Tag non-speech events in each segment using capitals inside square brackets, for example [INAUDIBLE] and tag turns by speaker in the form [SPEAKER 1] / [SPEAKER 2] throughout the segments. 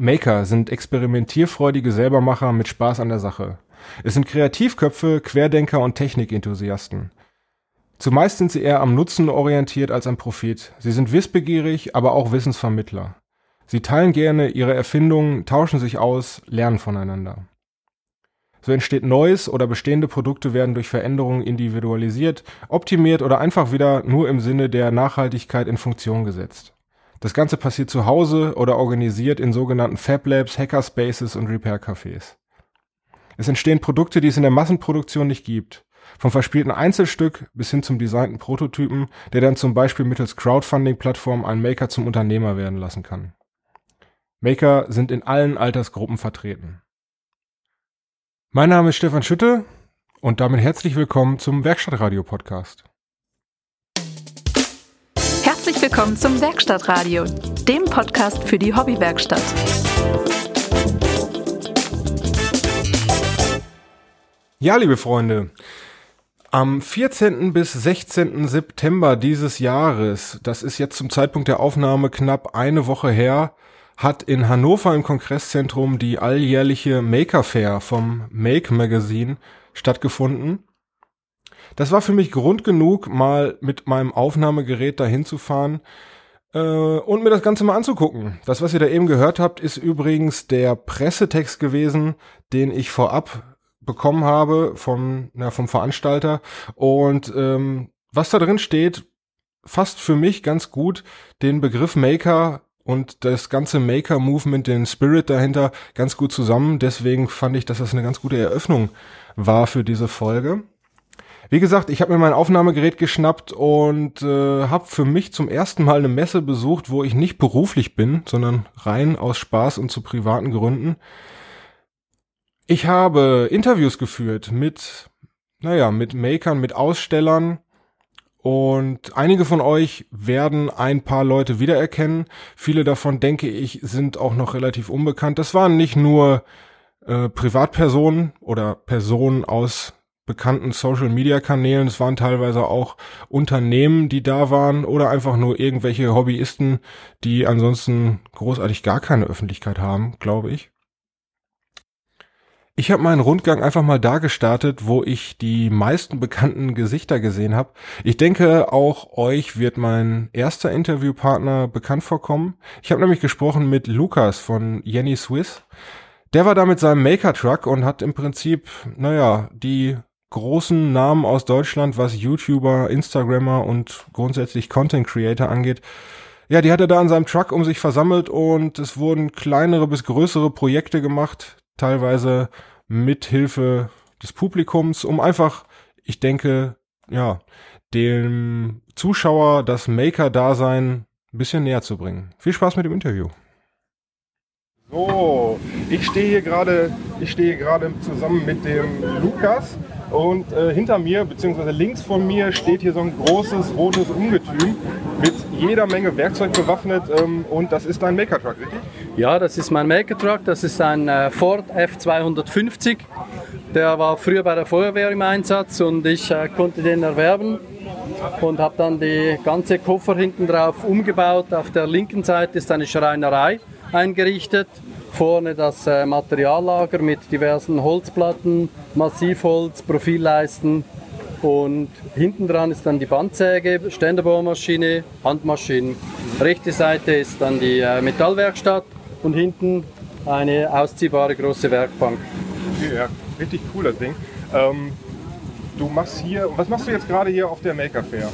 [SPEAKER 1] Maker sind experimentierfreudige Selbermacher mit Spaß an der Sache. Es sind Kreativköpfe, Querdenker und Technikenthusiasten. Zumeist sind sie eher am Nutzen orientiert als am Profit. Sie sind wissbegierig, aber auch Wissensvermittler. Sie teilen gerne ihre Erfindungen, tauschen sich aus, lernen voneinander. So entsteht Neues oder bestehende Produkte werden durch Veränderungen individualisiert, optimiert oder einfach wieder nur im Sinne der Nachhaltigkeit in Funktion gesetzt. Das Ganze passiert zu Hause oder organisiert in sogenannten Fab Labs, Hackerspaces und Repair Cafés. Es entstehen Produkte, die es in der Massenproduktion nicht gibt. Vom verspielten Einzelstück bis hin zum designten Prototypen, der dann zum Beispiel mittels Crowdfunding-Plattformen einen Maker zum Unternehmer werden lassen kann. Maker sind in allen Altersgruppen vertreten. Mein Name ist Stefan Schütte und damit herzlich willkommen zum Werkstattradio
[SPEAKER 2] willkommen zum Werkstattradio, dem Podcast für die Hobbywerkstatt.
[SPEAKER 1] Ja, liebe Freunde, am 14. bis 16. September dieses Jahres, das ist jetzt zum Zeitpunkt der Aufnahme knapp eine Woche her, hat in Hannover im Kongresszentrum die alljährliche Maker Fair vom Make Magazine stattgefunden. Das war für mich Grund genug, mal mit meinem Aufnahmegerät dahin zu fahren äh, und mir das Ganze mal anzugucken. Das, was ihr da eben gehört habt, ist übrigens der Pressetext gewesen, den ich vorab bekommen habe vom, na, vom Veranstalter. Und ähm, was da drin steht, fasst für mich ganz gut den Begriff Maker und das ganze Maker-Movement, den Spirit dahinter ganz gut zusammen. Deswegen fand ich, dass das eine ganz gute Eröffnung war für diese Folge. Wie gesagt, ich habe mir mein Aufnahmegerät geschnappt und äh, habe für mich zum ersten Mal eine Messe besucht, wo ich nicht beruflich bin, sondern rein aus Spaß und zu privaten Gründen. Ich habe Interviews geführt mit, naja, mit Makern, mit Ausstellern, und einige von euch werden ein paar Leute wiedererkennen. Viele davon, denke ich, sind auch noch relativ unbekannt. Das waren nicht nur äh, Privatpersonen oder Personen aus bekannten Social-Media-Kanälen. Es waren teilweise auch Unternehmen, die da waren oder einfach nur irgendwelche Hobbyisten, die ansonsten großartig gar keine Öffentlichkeit haben, glaube ich. Ich habe meinen Rundgang einfach mal da gestartet, wo ich die meisten bekannten Gesichter gesehen habe. Ich denke, auch euch wird mein erster Interviewpartner bekannt vorkommen. Ich habe nämlich gesprochen mit Lukas von Jenny Swiss. Der war da mit seinem Maker Truck und hat im Prinzip, naja, die großen Namen aus Deutschland, was YouTuber, Instagrammer und grundsätzlich Content Creator angeht, ja, die hat er da an seinem Truck um sich versammelt und es wurden kleinere bis größere Projekte gemacht, teilweise mit Hilfe des Publikums, um einfach, ich denke, ja, dem Zuschauer das Maker-Dasein ein bisschen näher zu bringen. Viel Spaß mit dem Interview. So, ich stehe hier gerade, ich stehe gerade zusammen mit dem Lukas und äh, hinter mir, beziehungsweise links von mir, steht hier so ein großes rotes Ungetüm mit jeder Menge Werkzeug bewaffnet ähm, und das ist dein Maker Truck, richtig?
[SPEAKER 3] Ja, das ist mein Maker Truck, das ist ein äh, Ford F250. Der war früher bei der Feuerwehr im Einsatz und ich äh, konnte den erwerben und habe dann die ganze Koffer hinten drauf umgebaut. Auf der linken Seite ist eine Schreinerei eingerichtet Vorne das äh, Materiallager mit diversen Holzplatten, Massivholz, Profilleisten und hinten dran ist dann die Bandsäge, Ständerbohrmaschine, Handmaschinen. Rechte Seite ist dann die äh, Metallwerkstatt und hinten eine ausziehbare große Werkbank.
[SPEAKER 1] Ja, richtig cool das Ding. Ähm, du machst hier, was machst du jetzt gerade hier auf der Maker Fair?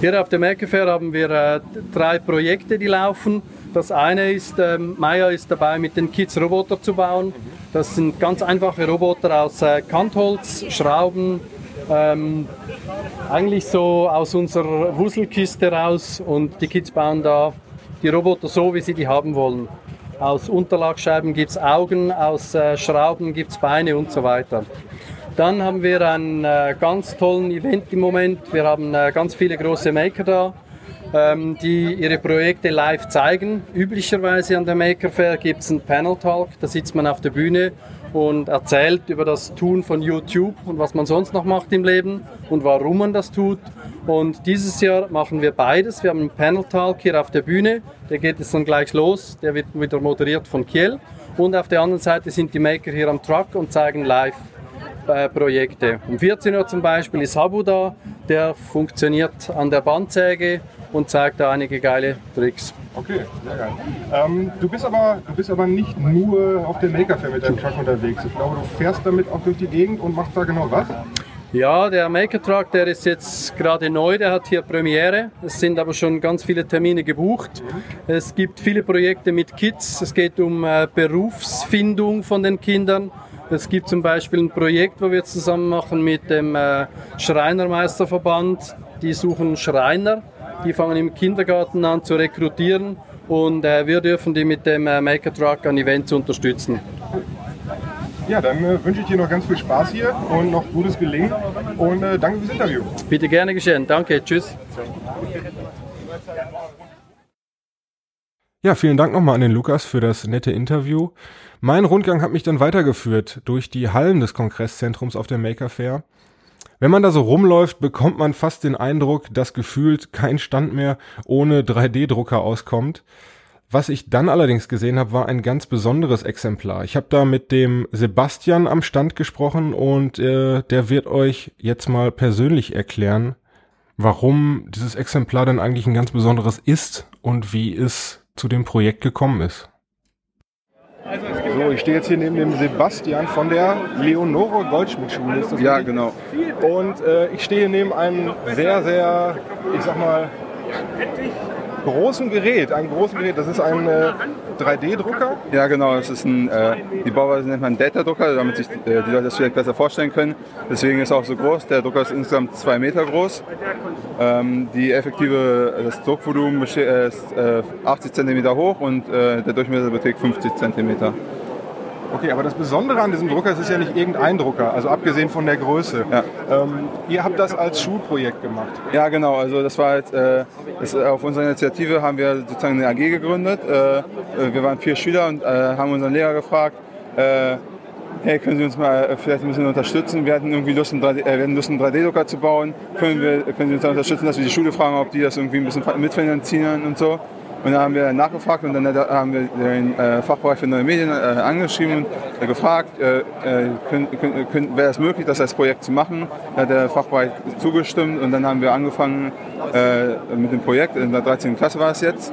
[SPEAKER 3] Hier auf der Maker Fair haben wir äh, drei Projekte, die laufen. Das eine ist, ähm, Maya ist dabei, mit den Kids Roboter zu bauen. Das sind ganz einfache Roboter aus äh, Kantholz, Schrauben, ähm, eigentlich so aus unserer Wuselkiste raus und die Kids bauen da die Roboter so, wie sie die haben wollen. Aus Unterlagscheiben gibt es Augen, aus äh, Schrauben gibt es Beine und so weiter. Dann haben wir einen äh, ganz tollen Event im Moment. Wir haben äh, ganz viele große Maker da die ihre Projekte live zeigen. Üblicherweise an der Maker Fair gibt es einen Panel Talk, da sitzt man auf der Bühne und erzählt über das Tun von YouTube und was man sonst noch macht im Leben und warum man das tut. Und dieses Jahr machen wir beides. Wir haben einen Panel Talk hier auf der Bühne, der geht jetzt dann gleich los, der wird wieder moderiert von Kiel. Und auf der anderen Seite sind die Maker hier am Truck und zeigen live Projekte. Um 14 Uhr zum Beispiel ist Habu da, der funktioniert an der Bandsäge und zeigt da einige geile Tricks.
[SPEAKER 1] Okay, sehr geil. Ähm, du, bist aber, du bist aber nicht nur auf der Maker Fair mit deinem Truck unterwegs. Ich glaube, du fährst damit auch durch die Gegend und machst da genau was?
[SPEAKER 3] Ja, der Maker Truck, der ist jetzt gerade neu, der hat hier Premiere. Es sind aber schon ganz viele Termine gebucht. Es gibt viele Projekte mit Kids. Es geht um äh, Berufsfindung von den Kindern. Es gibt zum Beispiel ein Projekt, wo wir zusammen machen mit dem äh, Schreinermeisterverband. Die suchen Schreiner. Die fangen im Kindergarten an zu rekrutieren und äh, wir dürfen die mit dem äh, Maker Truck an Events unterstützen.
[SPEAKER 1] Ja, dann äh, wünsche ich dir noch ganz viel Spaß hier und noch gutes Gelingen und äh, danke fürs Interview.
[SPEAKER 3] Bitte gerne geschehen. Danke. Tschüss.
[SPEAKER 1] Ja, vielen Dank nochmal an den Lukas für das nette Interview. Mein Rundgang hat mich dann weitergeführt durch die Hallen des Kongresszentrums auf der Maker Fair. Wenn man da so rumläuft, bekommt man fast den Eindruck, dass gefühlt kein Stand mehr ohne 3D-Drucker auskommt. Was ich dann allerdings gesehen habe, war ein ganz besonderes Exemplar. Ich habe da mit dem Sebastian am Stand gesprochen und äh, der wird euch jetzt mal persönlich erklären, warum dieses Exemplar dann eigentlich ein ganz besonderes ist und wie es zu dem Projekt gekommen ist. So, ich stehe jetzt hier neben dem Sebastian von der Leonore Goldschmidt-Schule.
[SPEAKER 4] Ja, genau.
[SPEAKER 1] Und äh, ich stehe neben einem sehr, sehr, ich sag mal, großen Gerät, ein großen Gerät. Das ist ein äh, 3D-Drucker.
[SPEAKER 4] Ja, genau. Das ist ein, äh, die Bauweise nennt man Data-Drucker, damit sich äh, die Leute das vielleicht besser vorstellen können. Deswegen ist er auch so groß. Der Drucker ist insgesamt zwei Meter groß. Ähm, die effektive, das Druckvolumen ist 80 äh, cm hoch und äh, der Durchmesser beträgt 50 cm.
[SPEAKER 1] Okay, aber das Besondere an diesem Drucker ist, es ist ja nicht irgendein Drucker, also abgesehen von der Größe. Ja. Ähm, ihr habt das als Schulprojekt gemacht.
[SPEAKER 4] Ja, genau. Also das war jetzt, äh, das, auf unserer Initiative haben wir sozusagen eine AG gegründet. Äh, wir waren vier Schüler und äh, haben unseren Lehrer gefragt, äh, hey, können Sie uns mal äh, vielleicht ein bisschen unterstützen? Wir hatten irgendwie Lust, einen 3D-Drucker äh, zu bauen. Können, wir, können Sie uns unterstützen, dass wir die Schule fragen, ob die das irgendwie ein bisschen mitfinanzieren und so? Und dann haben wir nachgefragt und dann haben wir den äh, Fachbereich für neue Medien äh, angeschrieben und äh, gefragt, äh, äh, wäre es möglich, das als Projekt zu machen. Da hat der Fachbereich zugestimmt und dann haben wir angefangen äh, mit dem Projekt. In der 13. Klasse war es jetzt.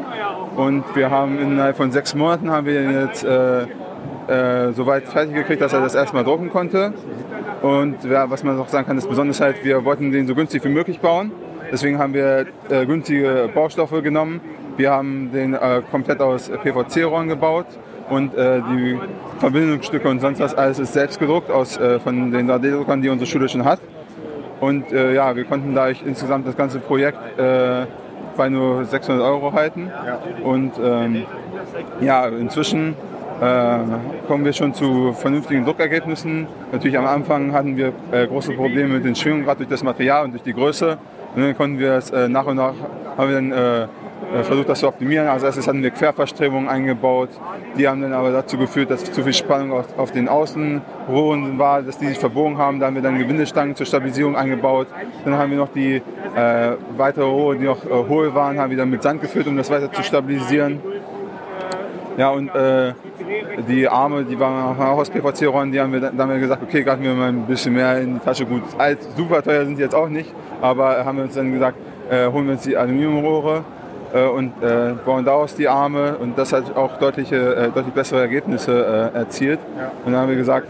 [SPEAKER 4] Und wir haben innerhalb von sechs Monaten haben wir jetzt so weit fertig gekriegt, dass er das erstmal drucken konnte. Und ja, was man auch sagen kann, ist besonders halt, wir wollten den so günstig wie möglich bauen. Deswegen haben wir günstige Baustoffe genommen wir haben den äh, komplett aus PVC-Rohren gebaut und äh, die Verbindungsstücke und sonst was alles ist selbst gedruckt aus, äh, von den 3D-Druckern, die unsere Schule schon hat. Und äh, ja, wir konnten dadurch insgesamt das ganze Projekt äh, bei nur 600 Euro halten. Ja. Und ähm, ja, inzwischen äh, kommen wir schon zu vernünftigen Druckergebnissen. Natürlich am Anfang hatten wir große Probleme mit den Schwingungen, gerade durch das Material und durch die Größe. Und dann konnten wir es nach und nach, haben wir dann versucht das zu optimieren. Als erstes hatten wir Querverstrebungen eingebaut. Die haben dann aber dazu geführt, dass zu viel Spannung auf, auf den Außenrohren war, dass die sich verbogen haben. Da haben wir dann Gewindestangen zur Stabilisierung eingebaut. Dann haben wir noch die äh, weitere Rohre, die noch äh, hohl waren, haben wir dann mit Sand gefüllt, um das weiter zu stabilisieren. Ja, und äh, die Arme, die waren auch aus PVC-Rohren, die haben wir, dann haben wir gesagt, okay, gerade wir mal ein bisschen mehr in die Tasche. Gut, alt, super teuer sind die jetzt auch nicht, aber haben wir uns dann gesagt, äh, holen wir uns die Aluminiumrohre äh, und äh, bauen daraus die Arme und das hat auch deutliche, äh, deutlich bessere Ergebnisse äh, erzielt. Ja. Und dann haben wir gesagt,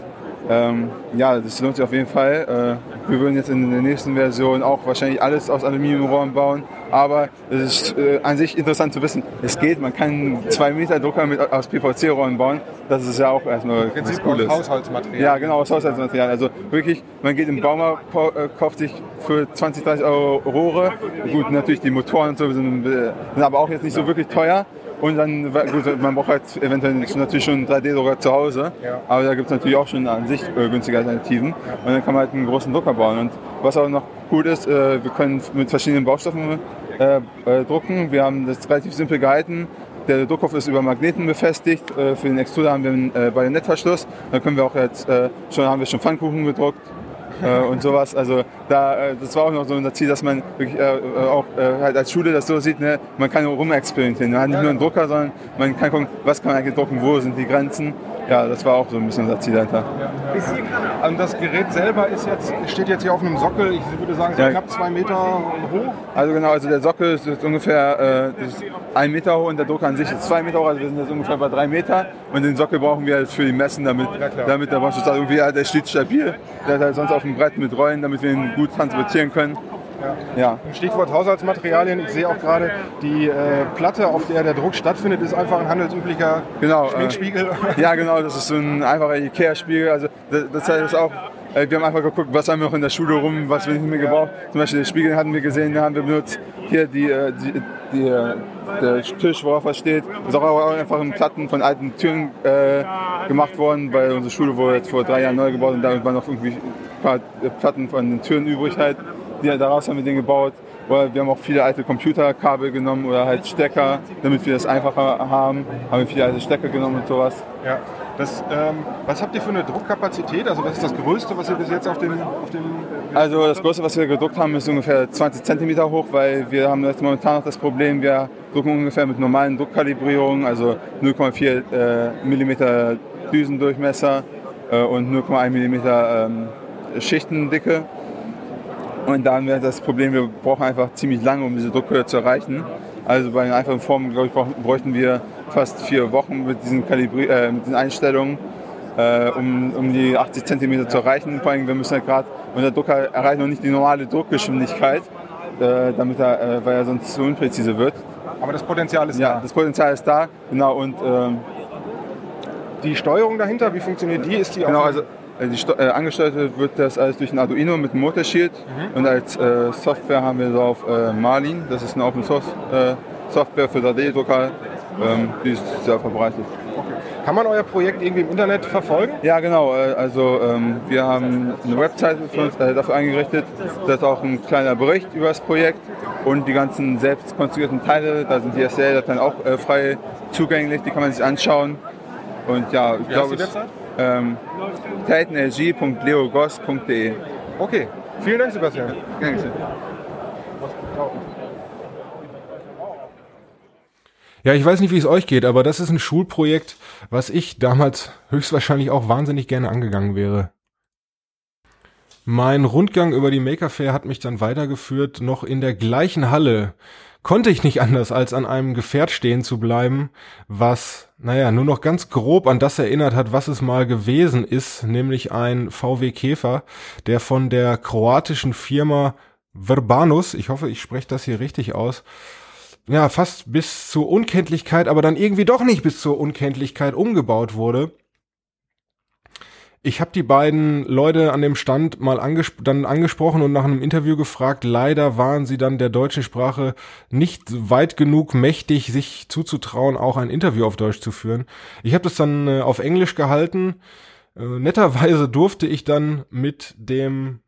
[SPEAKER 4] ähm, ja, das lohnt sich auf jeden Fall. Äh, wir würden jetzt in der nächsten Version auch wahrscheinlich alles aus Aluminiumrohren bauen. Aber es ist äh, an sich interessant zu wissen, es geht. Man kann zwei Meter Drucker mit, aus PVC-Rohren bauen. Das ist ja auch erstmal was Cooles.
[SPEAKER 1] Haushaltsmaterial.
[SPEAKER 4] Ja, genau, aus Haushaltsmaterial. Also wirklich, man geht im Baumarkt, äh, kauft sich für 20, 30 Euro Rohre. Gut, natürlich die Motoren und so sind, sind aber auch jetzt nicht so wirklich teuer. Und dann, gut, man braucht halt eventuell natürlich schon einen 3D-Drucker zu Hause, ja. aber da gibt es natürlich auch schon an sich äh, günstige Alternativen. Und dann kann man halt einen großen Drucker bauen. Und was auch noch gut ist, äh, wir können mit verschiedenen Baustoffen äh, äh drucken. Wir haben das relativ simpel gehalten. der Druckkopf ist über Magneten befestigt. Äh, für den Extruder haben wir einen äh, Bajonettverschluss. Da können wir auch jetzt schon haben wir schon Pfannkuchen gedruckt äh, und sowas. Also da, äh, das war auch noch so unser Ziel, dass man wirklich äh, auch äh, halt als Schule das so sieht, ne? man kann rumexperimentieren. Man hat nicht nur einen Drucker, sondern man kann gucken, was kann man eigentlich drucken, wo sind die Grenzen. Ja, das war auch so ein bisschen unser Ziel dahinter.
[SPEAKER 5] Und das Gerät selber ist jetzt, steht jetzt hier auf einem Sockel, ich würde sagen, so
[SPEAKER 4] Ja.
[SPEAKER 5] knapp zwei Meter hoch.
[SPEAKER 4] Also genau, also der Sockel ist jetzt ungefähr äh, das ist ein Meter hoch und der Drucker an sich ist zwei Meter hoch, also wir sind jetzt ungefähr bei drei Meter. Und den Sockel brauchen wir halt für die Messen, damit, damit der Waschschuss irgendwie, ja, der steht stabil, der ist halt sonst auf dem Brett mit Rollen, damit wir ihn gut transportieren können. Ja,
[SPEAKER 5] Stichwort Haushaltsmaterialien. Ich sehe auch gerade, die äh, Platte, auf der der Druck stattfindet, ist einfach ein handelsüblicher
[SPEAKER 4] genau. Äh,
[SPEAKER 5] Schminkspiegel. [LAUGHS]
[SPEAKER 4] ja, genau, das ist so ein einfacher Ikea-Spiegel. Also das, das heißt auch, äh, wir haben einfach geguckt, was haben wir noch in der Schule rum, was wir nicht mehr gebraucht. Zum Beispiel den Spiegel hatten wir gesehen, den haben wir benutzt. Hier die, äh, die, die, äh, der Tisch, worauf was steht, ist auch einfach in Platten von alten Türen äh, gemacht worden, weil unsere Schule wurde jetzt vor drei Jahren neu gebaut und da waren noch irgendwie ein paar äh, Platten von den Türen übrig halt. Die, daraus haben wir den gebaut. Oder wir haben auch viele alte Computerkabel genommen oder halt Stecker, damit wir das einfacher haben. Haben wir viele alte Stecker genommen und sowas.
[SPEAKER 5] Ja. Das, ähm, was habt ihr für eine Druckkapazität? Also was ist das Größte, was ihr bis jetzt auf dem, auf dem
[SPEAKER 4] Also das Größte, was wir gedruckt haben, ist ungefähr 20 cm hoch, weil wir haben jetzt momentan noch das Problem, wir drucken ungefähr mit normalen Druckkalibrierungen, also 0,4 äh, mm Düsendurchmesser äh, und 0,1 mm ähm, Schichtendicke. Und da haben wir das Problem, wir brauchen einfach ziemlich lange, um diese Druckhöhe zu erreichen. Also bei den einfachen Formen, glaube ich, bräuchten wir fast vier Wochen mit diesen, Kalibri äh, mit diesen Einstellungen, äh, um, um die 80 cm zu erreichen. Vor allem, wir müssen ja gerade, unser Drucker erreicht noch nicht die normale Druckgeschwindigkeit, äh, damit er, äh, weil er sonst zu unpräzise wird.
[SPEAKER 5] Aber das Potenzial ist
[SPEAKER 4] Ja,
[SPEAKER 5] da.
[SPEAKER 4] das Potenzial ist da, genau. Und ähm,
[SPEAKER 5] Die Steuerung dahinter, wie funktioniert die? Ist die
[SPEAKER 4] Genau,
[SPEAKER 5] auf
[SPEAKER 4] also äh, Sto- äh, angesteuert wird das alles durch ein Arduino mit einem Motorshield und als äh, Software haben wir drauf äh, Marlin, das ist eine Open Source äh, Software für 3D-Drucker, ähm, die ist sehr verbreitet.
[SPEAKER 5] Kann man euer Projekt irgendwie im Internet verfolgen?
[SPEAKER 4] Ja genau, äh, also ähm, wir haben eine Website für uns, äh, dafür eingerichtet, da ist auch ein kleiner Bericht über das Projekt und die ganzen selbst konstruierten Teile, da sind die STL-Dateien auch frei zugänglich, die kann man sich anschauen. Und ja, ich
[SPEAKER 5] heißt
[SPEAKER 4] glaube
[SPEAKER 5] die
[SPEAKER 4] es
[SPEAKER 5] Website?
[SPEAKER 4] Ähm, titanlg.leogos.de
[SPEAKER 5] Okay, vielen Dank, Sebastian.
[SPEAKER 4] Gern geschehen.
[SPEAKER 1] Ja, ich weiß nicht, wie es euch geht, aber das ist ein Schulprojekt, was ich damals höchstwahrscheinlich auch wahnsinnig gerne angegangen wäre. Mein Rundgang über die Maker Fair hat mich dann weitergeführt. Noch in der gleichen Halle konnte ich nicht anders, als an einem Gefährt stehen zu bleiben, was, naja, nur noch ganz grob an das erinnert hat, was es mal gewesen ist, nämlich ein VW Käfer, der von der kroatischen Firma Verbanus, ich hoffe, ich spreche das hier richtig aus, ja, fast bis zur Unkenntlichkeit, aber dann irgendwie doch nicht bis zur Unkenntlichkeit umgebaut wurde. Ich habe die beiden Leute an dem Stand mal anges dann angesprochen und nach einem Interview gefragt. Leider waren sie dann der deutschen Sprache nicht weit genug mächtig, sich zuzutrauen, auch ein Interview auf Deutsch zu führen. Ich habe das dann äh, auf Englisch gehalten. Äh, netterweise durfte ich dann mit dem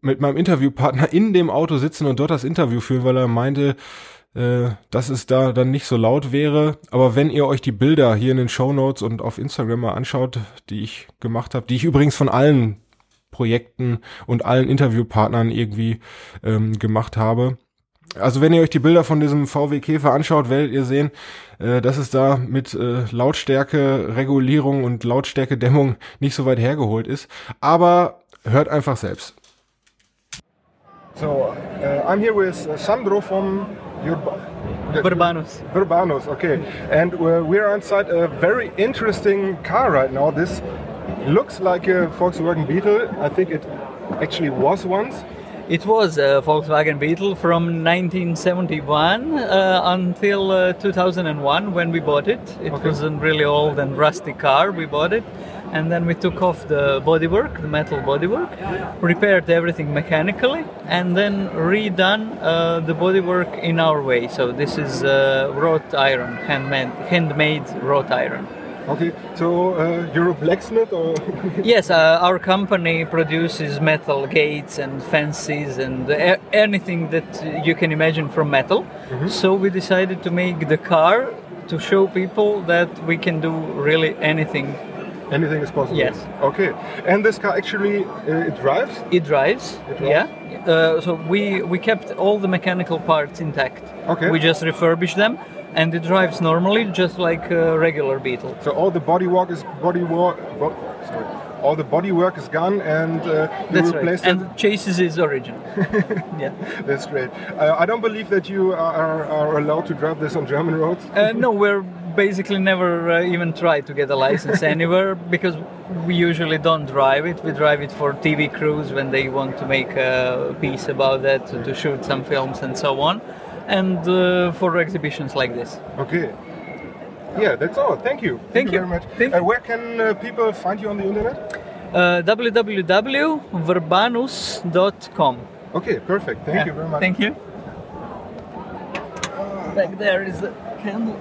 [SPEAKER 1] mit meinem Interviewpartner in dem Auto sitzen und dort das Interview führen, weil er meinte, äh, dass es da dann nicht so laut wäre. Aber wenn ihr euch die Bilder hier in den Show Notes und auf Instagram mal anschaut, die ich gemacht habe, die ich übrigens von allen Projekten und allen Interviewpartnern irgendwie ähm, gemacht habe. Also wenn ihr euch die Bilder von diesem VW Käfer anschaut, werdet ihr sehen, äh, dass es da mit äh, Lautstärke Regulierung und Lautstärke Dämmung nicht so weit hergeholt ist. Aber hört einfach selbst.
[SPEAKER 5] So, uh, I'm here with uh, Sandro from Urba-
[SPEAKER 6] Urbanus.
[SPEAKER 5] Urbanus, okay. And we're, we're inside a very interesting car right now. This looks like a Volkswagen Beetle. I think it actually was once.
[SPEAKER 6] It was a Volkswagen Beetle from 1971 uh, until uh, 2001 when we bought it. It
[SPEAKER 5] Okay.
[SPEAKER 6] was a really old and rusty car. We bought it, and then we took off the bodywork, the metal bodywork, repaired everything mechanically, and then redone uh, the bodywork in our way. So this is uh, wrought iron, handmade, handmade wrought iron.
[SPEAKER 5] Okay, so uh, you're a blacksmith or? [LAUGHS]
[SPEAKER 6] Yes, uh, our company produces metal gates and fences and anything that you can imagine from metal. So we decided to make the car to show people that we can do really anything.
[SPEAKER 5] Anything is possible.
[SPEAKER 6] Yes.
[SPEAKER 5] Okay. And this car actually uh, it drives.
[SPEAKER 6] It drives,
[SPEAKER 5] It drives?
[SPEAKER 6] yeah. Uh, so we we kept all the mechanical parts intact.
[SPEAKER 5] Okay.
[SPEAKER 6] We just refurbished them, and it drives normally, just like a regular Beetle.
[SPEAKER 5] So all the body work is body work. Bo- sorry. All the body work is gone, and uh, you
[SPEAKER 6] That's right.
[SPEAKER 5] replaced it.
[SPEAKER 6] And chases is original. [LAUGHS] yeah.
[SPEAKER 5] That's great. Uh, I don't believe that you are, are allowed to drive this on German roads.
[SPEAKER 6] Uh, no, we're basically never uh, even try to get a license anywhere [LAUGHS] because we usually don't drive it. We drive it for TV crews when they want to make a piece about that, to, to shoot some films and so on, and uh, for exhibitions like this.
[SPEAKER 5] Okay. Yeah, that's all. Thank you.
[SPEAKER 6] Thank you.
[SPEAKER 5] very much.
[SPEAKER 6] Thank
[SPEAKER 5] Uh, where can uh, people find you on the internet?
[SPEAKER 6] Uh, www.verbanus.com.
[SPEAKER 5] Okay, perfect. Thank you very much.
[SPEAKER 6] Thank you. Back there is the candle.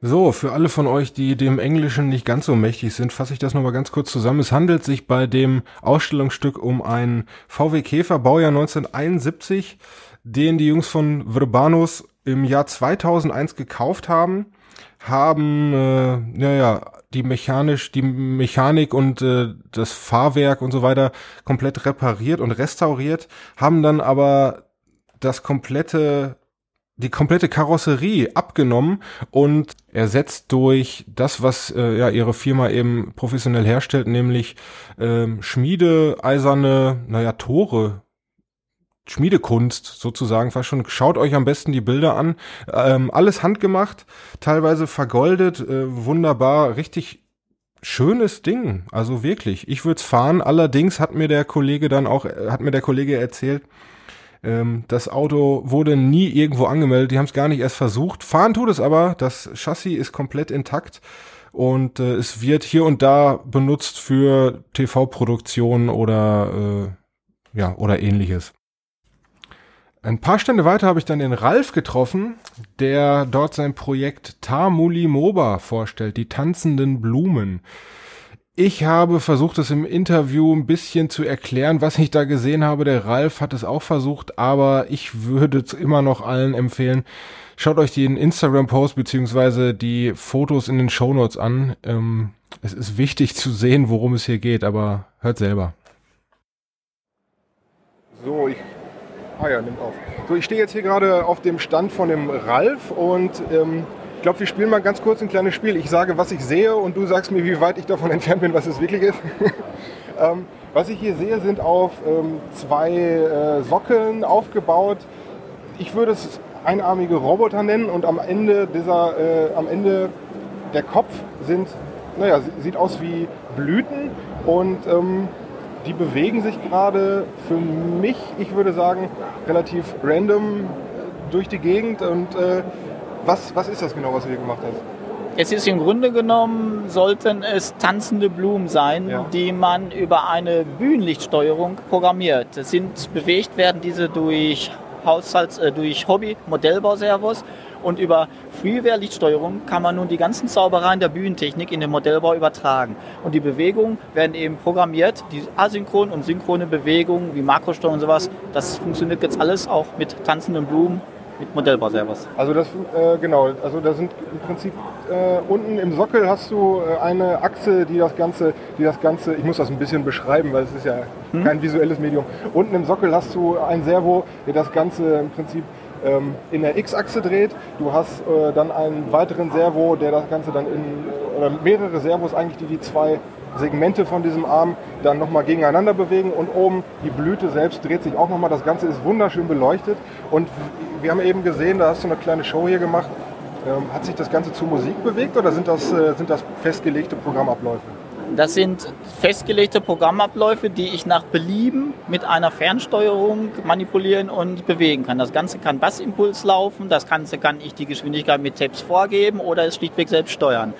[SPEAKER 1] So, für alle von euch, die dem Englischen nicht ganz so mächtig sind, fasse ich das nochmal ganz kurz zusammen. Es handelt sich bei dem Ausstellungsstück um einen VW Käfer, Baujahr 1971, den die Jungs von Verbanus im Jahr 2001 gekauft haben, haben, äh, naja, die mechanisch, die Mechanik und äh, das Fahrwerk und so weiter komplett repariert und restauriert, haben dann aber das komplette die komplette Karosserie abgenommen und ersetzt durch das, was äh, ja ihre Firma eben professionell herstellt, nämlich ähm, schmiedeeiserne, naja, Tore. Schmiedekunst sozusagen fast schon. Schaut euch am besten die Bilder an. Ähm, alles handgemacht, teilweise vergoldet, äh, wunderbar, richtig schönes Ding. Also wirklich. Ich würde es fahren. Allerdings hat mir der Kollege dann auch, äh, hat mir der Kollege erzählt, ähm, das Auto wurde nie irgendwo angemeldet, die haben es gar nicht erst versucht. Fahren tut es aber, das Chassis ist komplett intakt und äh, es wird hier und da benutzt für TV-Produktionen oder äh, ja oder ähnliches. Ein paar Stände weiter habe ich dann den Ralf getroffen, der dort sein Projekt Tamuli Moba vorstellt, die tanzenden Blumen. Ich habe versucht, es im Interview ein bisschen zu erklären, was ich da gesehen habe. Der Ralf hat es auch versucht, aber ich würde es immer noch allen empfehlen. Schaut euch den Instagram-Post beziehungsweise die Fotos in den Shownotes an. Ähm, es ist wichtig zu sehen, worum es hier geht, aber hört selber.
[SPEAKER 5] So, ich. Ah ja, nimmt auf. So, ich stehe jetzt hier gerade auf dem Stand von dem Ralf und ähm, ich glaube, wir spielen mal ganz kurz ein kleines Spiel. Ich sage, was ich sehe und du sagst mir, wie weit ich davon [LAUGHS] entfernt bin, was es wirklich ist. [LAUGHS] ähm, was ich hier sehe, sind auf ähm, zwei äh, Sockeln aufgebaut. Ich würde es einarmige Roboter nennen und am Ende dieser, äh, am Ende der Kopf sind, naja, sie- sieht aus wie Blüten und ähm, die bewegen sich gerade für mich, ich würde sagen, relativ random äh, durch die Gegend. Und äh, was, was ist das genau, was du hier gemacht hast?
[SPEAKER 7] Es ist im Grunde genommen, sollten es tanzende Blumen sein,
[SPEAKER 5] Ja.
[SPEAKER 7] die man über eine Bühnenlichtsteuerung programmiert. Es sind bewegt werden diese durch Haushalts, äh, durch Hobby-Modellbauservos und über Freeware-Lichtsteuerung kann man nun die ganzen Zaubereien der Bühnentechnik in den Modellbau übertragen. Und die Bewegungen werden eben programmiert, die asynchronen und synchrone Bewegungen wie Makrosteuerung und sowas, das funktioniert jetzt alles auch mit tanzenden Blumen, mit Modellbauservos.
[SPEAKER 5] Also das, äh, genau, also da sind im Prinzip äh, unten im Sockel hast du äh, eine Achse, die das Ganze, die das Ganze, ich muss das ein bisschen beschreiben, weil es ist ja kein visuelles Medium. Unten im Sockel hast du ein Servo, der das Ganze im Prinzip ähm, in der X-Achse dreht. Du hast äh, dann einen weiteren Servo, der das Ganze dann in, oder mehrere Servos eigentlich, die die zwei Segmente von diesem Arm dann nochmal gegeneinander bewegen und oben die Blüte selbst dreht sich auch nochmal. Das Ganze ist wunderschön beleuchtet und wir haben eben gesehen, da hast du eine kleine Show hier gemacht. Ähm, hat sich das Ganze zu Musik bewegt oder sind das, äh, sind das festgelegte Programmabläufe?
[SPEAKER 7] Das sind festgelegte Programmabläufe, die ich nach Belieben mit einer Fernsteuerung manipulieren und bewegen kann. Das Ganze kann Bassimpuls laufen, das Ganze kann ich die Geschwindigkeit mit Tapes vorgeben oder es schlichtweg selbst steuern.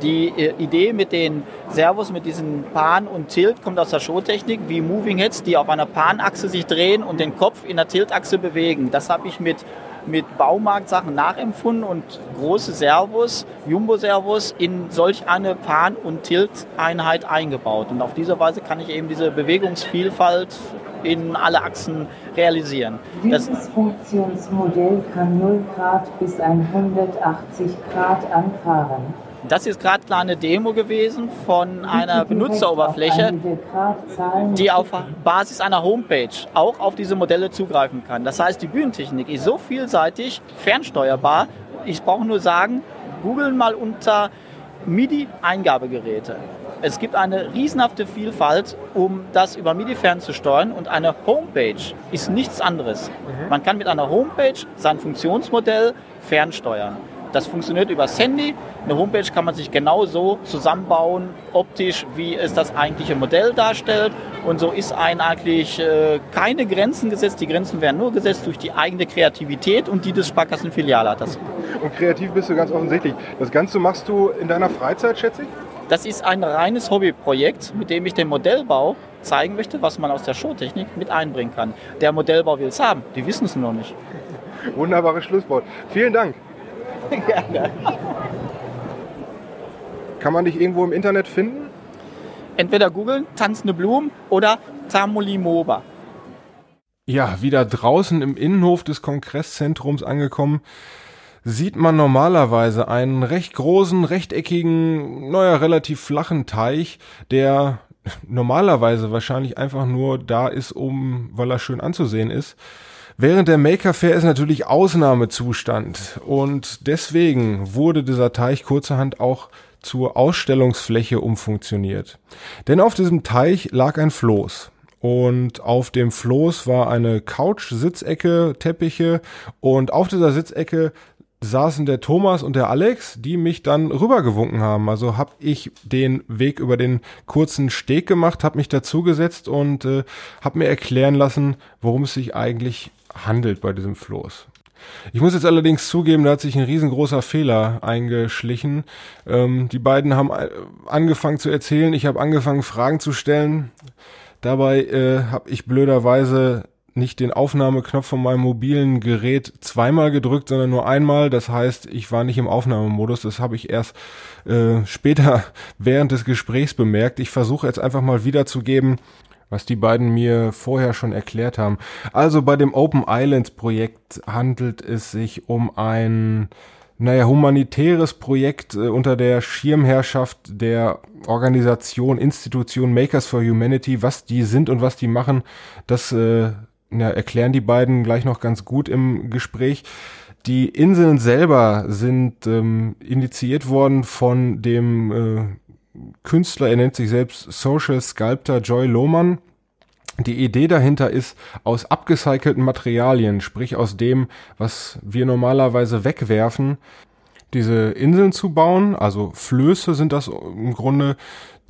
[SPEAKER 7] Die äh, Idee mit den Servos, mit diesen Pan und Tilt, kommt aus der Showtechnik, wie Moving Heads, die auf einer Panachse sich drehen und den Kopf in der Tiltachse bewegen. Das habe ich mit mit Baumarktsachen nachempfunden und große Servos, Jumbo-Servos in solch eine Pan- und Tilt-Einheit eingebaut. Und auf diese Weise kann ich eben diese Bewegungsvielfalt in alle Achsen realisieren.
[SPEAKER 8] Das Dieses Funktionsmodell kann 0 Grad bis 180 Grad anfahren.
[SPEAKER 7] Das ist gerade eine Demo gewesen von einer Benutzeroberfläche, die auf Basis einer Homepage auch auf diese Modelle zugreifen kann. Das heißt, die Bühnentechnik ist so vielseitig, fernsteuerbar. Ich brauche nur sagen, googeln mal unter MIDI-Eingabegeräte. Es gibt eine riesenhafte Vielfalt, um das über MIDI fernzusteuern und eine Homepage ist nichts anderes. Mhm. Man kann mit einer Homepage sein Funktionsmodell fernsteuern. Das funktioniert über das Handy. Eine Homepage kann man sich genauso zusammenbauen, optisch, wie es das eigentliche Modell darstellt. Und so ist eigentlich äh, keine Grenzen gesetzt. Die Grenzen werden nur gesetzt durch die eigene Kreativität und die des Sparkassenfilialleiters.
[SPEAKER 5] Und kreativ bist du ganz offensichtlich. Das Ganze machst du in deiner Freizeit, schätze ich?
[SPEAKER 7] Das ist ein reines Hobbyprojekt, mit dem ich den Modellbau zeigen möchte, was man aus der Showtechnik mit einbringen kann. Der Modellbau will es haben, die wissen es noch nicht.
[SPEAKER 5] Wunderbares Schlusswort. Vielen Dank. [LAUGHS] Gerne. Kann man dich irgendwo im Internet finden?
[SPEAKER 7] Entweder googeln, tanzende Blumen oder Tamulimoba.
[SPEAKER 1] Ja, wieder draußen im Innenhof des Kongresszentrums angekommen, sieht man normalerweise einen recht großen, rechteckigen, naja, relativ flachen Teich, der normalerweise wahrscheinlich einfach nur da ist, um, weil er schön anzusehen ist. Während der Maker Fair ist natürlich Ausnahmezustand und deswegen wurde dieser Teich kurzerhand auch zur Ausstellungsfläche umfunktioniert. Denn auf diesem Teich lag ein Floß. Und auf dem Floß war eine Couch, Sitzecke, Teppiche und auf dieser Sitzecke saßen der Thomas und der Alex, die mich dann rübergewunken haben. Also habe ich den Weg über den kurzen Steg gemacht, habe mich dazugesetzt und äh, habe mir erklären lassen, worum es sich eigentlich handelt bei diesem Floß. Ich muss jetzt allerdings zugeben, da hat sich ein riesengroßer Fehler eingeschlichen. Ähm, die beiden haben äh, angefangen zu erzählen, ich habe angefangen Fragen zu stellen. Dabei äh, habe ich blöderweise nicht den Aufnahmeknopf von meinem mobilen Gerät zweimal gedrückt, sondern nur einmal. Das heißt, ich war nicht im Aufnahmemodus. Das habe ich erst äh, später [LAUGHS] während des Gesprächs bemerkt. Ich versuche jetzt einfach mal wiederzugeben, was die beiden mir vorher schon erklärt haben. Also bei dem Open Islands Projekt handelt es sich um ein, naja, humanitäres Projekt äh, unter der Schirmherrschaft der Organisation, Institution Makers for Humanity. Was die sind und was die machen, das äh, ja, erklären die beiden gleich noch ganz gut im Gespräch. Die Inseln selber sind ähm, initiiert worden von dem äh, Künstler, er nennt sich selbst Social Sculptor Joy Lohmann. Die Idee dahinter ist, aus abgecycelten Materialien, sprich aus dem, was wir normalerweise wegwerfen, diese Inseln zu bauen. Also Flöße sind das im Grunde,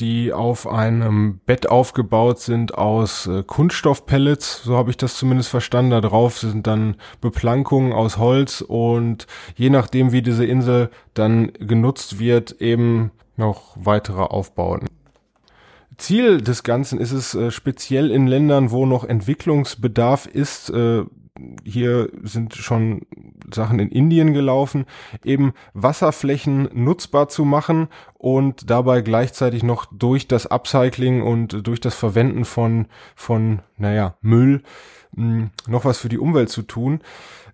[SPEAKER 1] die auf einem Bett aufgebaut sind aus äh, Kunststoffpellets, so habe ich das zumindest verstanden. Da drauf sind dann Beplankungen aus Holz und je nachdem, wie diese Insel dann genutzt wird, eben noch weitere Aufbauten. Ziel des Ganzen ist es äh, speziell in Ländern, wo noch Entwicklungsbedarf ist, äh, hier sind schon Sachen in Indien gelaufen, eben Wasserflächen nutzbar zu machen und dabei gleichzeitig noch durch das Upcycling und durch das Verwenden von, von, naja, Müll hm, noch was für die Umwelt zu tun.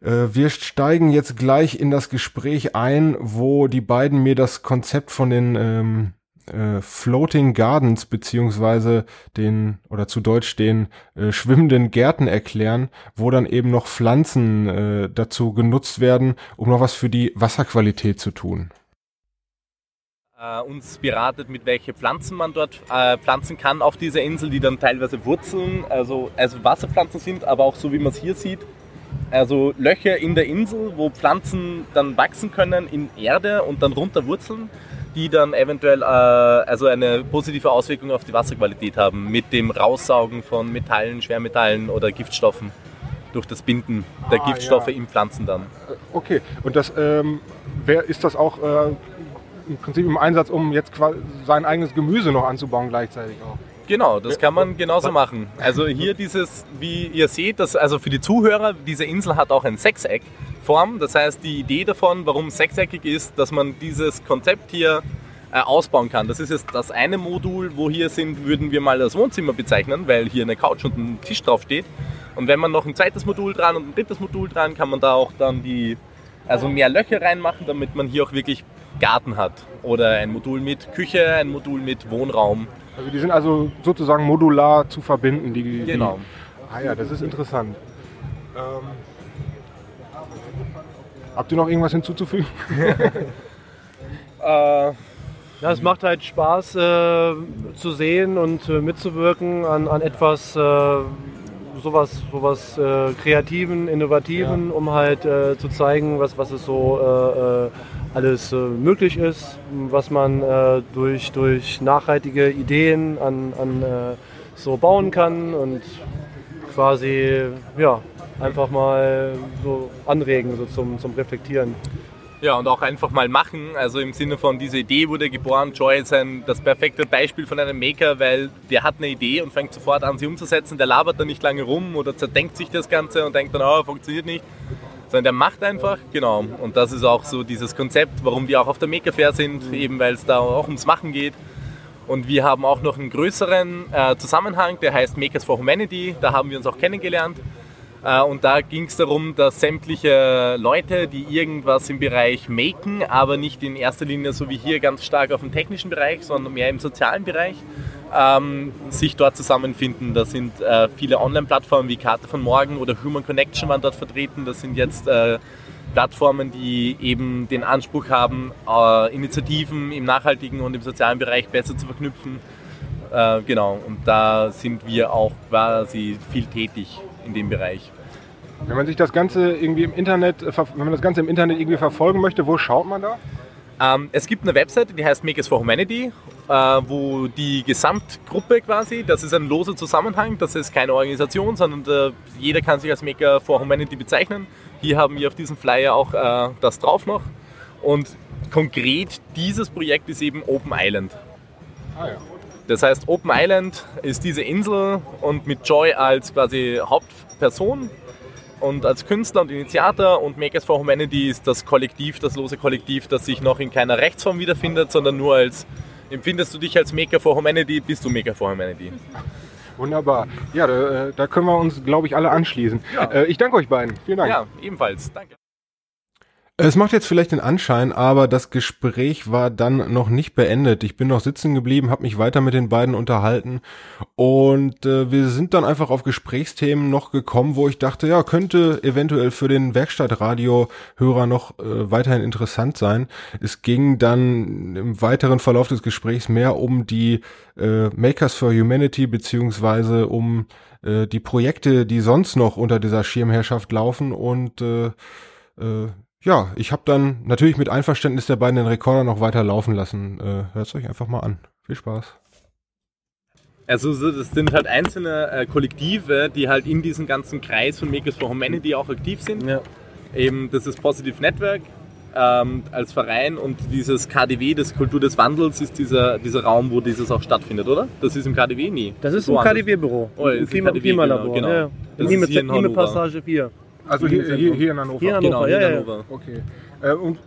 [SPEAKER 1] Äh, wir steigen jetzt gleich in das Gespräch ein, wo die beiden mir das Konzept von den ähm, äh, Floating Gardens beziehungsweise den oder zu Deutsch den äh, schwimmenden Gärten erklären, wo dann eben noch Pflanzen äh, dazu genutzt werden, um noch was für die Wasserqualität zu tun.
[SPEAKER 9] Uh, uns beratet, mit welche Pflanzen man dort uh, pflanzen kann auf dieser Insel, die dann teilweise Wurzeln, also, also Wasserpflanzen sind, aber auch so wie man es hier sieht, also Löcher in der Insel, wo Pflanzen dann wachsen können in Erde und dann runter wurzeln die dann eventuell äh, also eine positive Auswirkung auf die Wasserqualität haben mit dem Raussaugen von Metallen, Schwermetallen oder Giftstoffen durch das Binden der ah, Giftstoffe ja. in Pflanzen dann.
[SPEAKER 5] Äh, okay, und das ähm, wer ist das auch äh, im Prinzip im Einsatz, um jetzt sein eigenes Gemüse noch anzubauen gleichzeitig auch?
[SPEAKER 9] Genau, das kann man genauso machen. Also hier dieses, wie ihr seht, das, also für die Zuhörer, diese Insel hat auch ein Sechseck-Form. Das heißt, die Idee davon, warum sechseckig ist, dass man dieses Konzept hier äh, ausbauen kann. Das ist jetzt das eine Modul, wo hier sind, würden wir mal das Wohnzimmer bezeichnen, weil hier eine Couch und ein Tisch drauf steht. Und wenn man noch ein zweites Modul dran und ein drittes Modul dran, kann man da auch dann die, also mehr Löcher reinmachen, damit man hier auch wirklich Garten hat. Oder ein Modul mit Küche, ein Modul mit Wohnraum.
[SPEAKER 5] Also die sind also sozusagen modular zu verbinden. Die,
[SPEAKER 9] Genau.
[SPEAKER 5] Die, ah ja, das ist interessant. Ähm, habt ihr noch irgendwas hinzuzufügen? [LAUGHS]
[SPEAKER 9] Äh,
[SPEAKER 10] Ja, es macht halt Spaß äh, zu sehen und äh, mitzuwirken an, an etwas äh, sowas, sowas äh, Kreativen, Innovativen, um halt äh, zu zeigen, was, was es so äh, äh, alles äh, möglich ist, was man äh, durch, durch nachhaltige Ideen an, an so bauen kann und quasi ja, einfach mal so anregen so zum, zum Reflektieren.
[SPEAKER 9] Ja, und auch einfach mal machen. Also im Sinne von, diese Idee wurde geboren. Joy ist ein, das perfekte Beispiel von einem Maker, weil der hat eine Idee und fängt sofort an, sie umzusetzen. Der labert dann nicht lange rum oder zerdenkt sich das Ganze und denkt dann, oh, funktioniert nicht. Sondern der macht einfach, genau. Und das ist auch so dieses Konzept, warum wir auch auf der Maker Fair sind, eben weil es da auch ums Machen geht. Und wir haben auch noch einen größeren äh, Zusammenhang, der heißt Makers for Humanity. Da haben wir uns auch kennengelernt. Äh, Und da ging es darum, dass sämtliche Leute, die irgendwas im Bereich Maken, aber nicht in erster Linie so wie hier ganz stark auf dem technischen Bereich, sondern mehr im sozialen Bereich, ähm, sich dort zusammenfinden. Da sind äh, viele Online-Plattformen wie Karte von Morgen oder Human Connection waren dort vertreten. Das sind jetzt äh, Plattformen, die eben den Anspruch haben, äh, Initiativen im nachhaltigen und im sozialen Bereich besser zu verknüpfen. Äh, genau, und da sind wir auch quasi viel tätig in dem Bereich.
[SPEAKER 5] Wenn man sich das Ganze irgendwie im Internet, äh, wenn man das Ganze im Internet irgendwie verfolgen möchte, wo schaut man da?
[SPEAKER 9] Ähm, es gibt eine Webseite, die heißt Makers for Humanity, äh, wo die Gesamtgruppe quasi, das ist ein loser Zusammenhang, das ist keine Organisation, sondern äh, jeder kann sich als Maker for Humanity bezeichnen. Hier haben wir auf diesem Flyer auch äh, das drauf noch. Und konkret dieses Projekt ist eben Open Island.
[SPEAKER 5] Ah ja.
[SPEAKER 9] Das heißt, Open Island ist diese Insel und mit Joy als quasi Hauptperson und als Künstler und Initiator und Makers for Humanity ist das Kollektiv, das lose Kollektiv, das sich noch in keiner Rechtsform wiederfindet, sondern nur als, empfindest du dich als Maker for Humanity, bist du Maker for Humanity.
[SPEAKER 5] Wunderbar. Ja, da, äh, da können wir uns, glaube ich, alle anschließen. Äh, ich danke euch beiden. Vielen Dank.
[SPEAKER 9] Ja, ebenfalls. Danke.
[SPEAKER 1] Es macht jetzt vielleicht den Anschein, aber das Gespräch war dann noch nicht beendet. Ich bin noch sitzen geblieben, habe mich weiter mit den beiden unterhalten und äh, wir sind dann einfach auf Gesprächsthemen noch gekommen, wo ich dachte, ja, könnte eventuell für den Werkstattradio-Hörer noch äh, weiterhin interessant sein. Es ging dann im weiteren Verlauf des Gesprächs mehr um die äh, Makers for Humanity beziehungsweise um äh, die Projekte, die sonst noch unter dieser Schirmherrschaft laufen und äh, äh, ja, ich habe dann natürlich mit Einverständnis der beiden den Rekorder noch weiter laufen lassen. Äh, Hört euch einfach mal an. Viel Spaß.
[SPEAKER 9] Also so, das sind halt einzelne äh, Kollektive, die halt in diesem ganzen Kreis von Makers for Humanity auch aktiv sind. Eben, das ist Positive Network ähm, als Verein und dieses KDW, das Kultur des Wandels, ist dieser, dieser Raum, wo dieses auch stattfindet, oder? Das ist im KDW nie.
[SPEAKER 10] Das ist im. KDW-Büro.
[SPEAKER 9] Oh,
[SPEAKER 10] Im
[SPEAKER 9] ist
[SPEAKER 10] Klima-
[SPEAKER 9] im KDW,
[SPEAKER 10] Klimalabor.
[SPEAKER 9] Genau, genau.
[SPEAKER 10] Ja, ja.
[SPEAKER 9] Das ist hier in.
[SPEAKER 10] Passage 4.
[SPEAKER 5] Also hier, hier, hier in Hannover.
[SPEAKER 10] Hier in Hannover,
[SPEAKER 9] Genau,
[SPEAKER 10] ja,
[SPEAKER 9] hier in
[SPEAKER 10] ja, ja.
[SPEAKER 9] Hannover.
[SPEAKER 5] Okay. Äh, und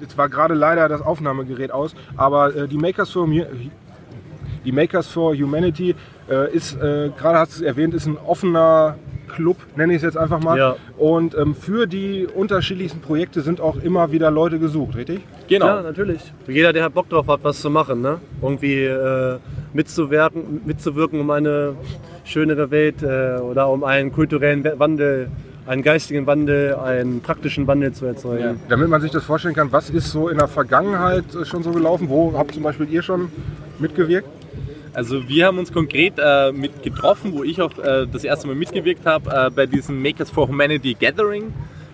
[SPEAKER 5] jetzt war gerade leider das Aufnahmegerät aus, aber äh, die Makers for Mu- die Makers for Humanity äh, ist, äh, gerade hast du es erwähnt, ist ein offener Club, nenne ich es jetzt einfach mal.
[SPEAKER 10] Ja.
[SPEAKER 5] Und ähm, für die unterschiedlichsten Projekte sind auch immer wieder Leute gesucht, richtig?
[SPEAKER 9] Genau.
[SPEAKER 10] Ja, natürlich. Jeder, der halt Bock drauf hat, was zu machen, ne? irgendwie äh, mitzuwirken, mitzuwirken, um eine schönere Welt äh, oder um einen kulturellen Wandel, einen geistigen Wandel, einen praktischen Wandel zu erzeugen.
[SPEAKER 5] Damit man sich das vorstellen kann, was ist so in der Vergangenheit äh, schon so gelaufen? Wo habt zum Beispiel ihr schon mitgewirkt?
[SPEAKER 9] Also wir haben uns konkret äh, mit getroffen, wo ich auch äh, das erste Mal mitgewirkt habe, äh, bei diesem Makers for Humanity Gathering.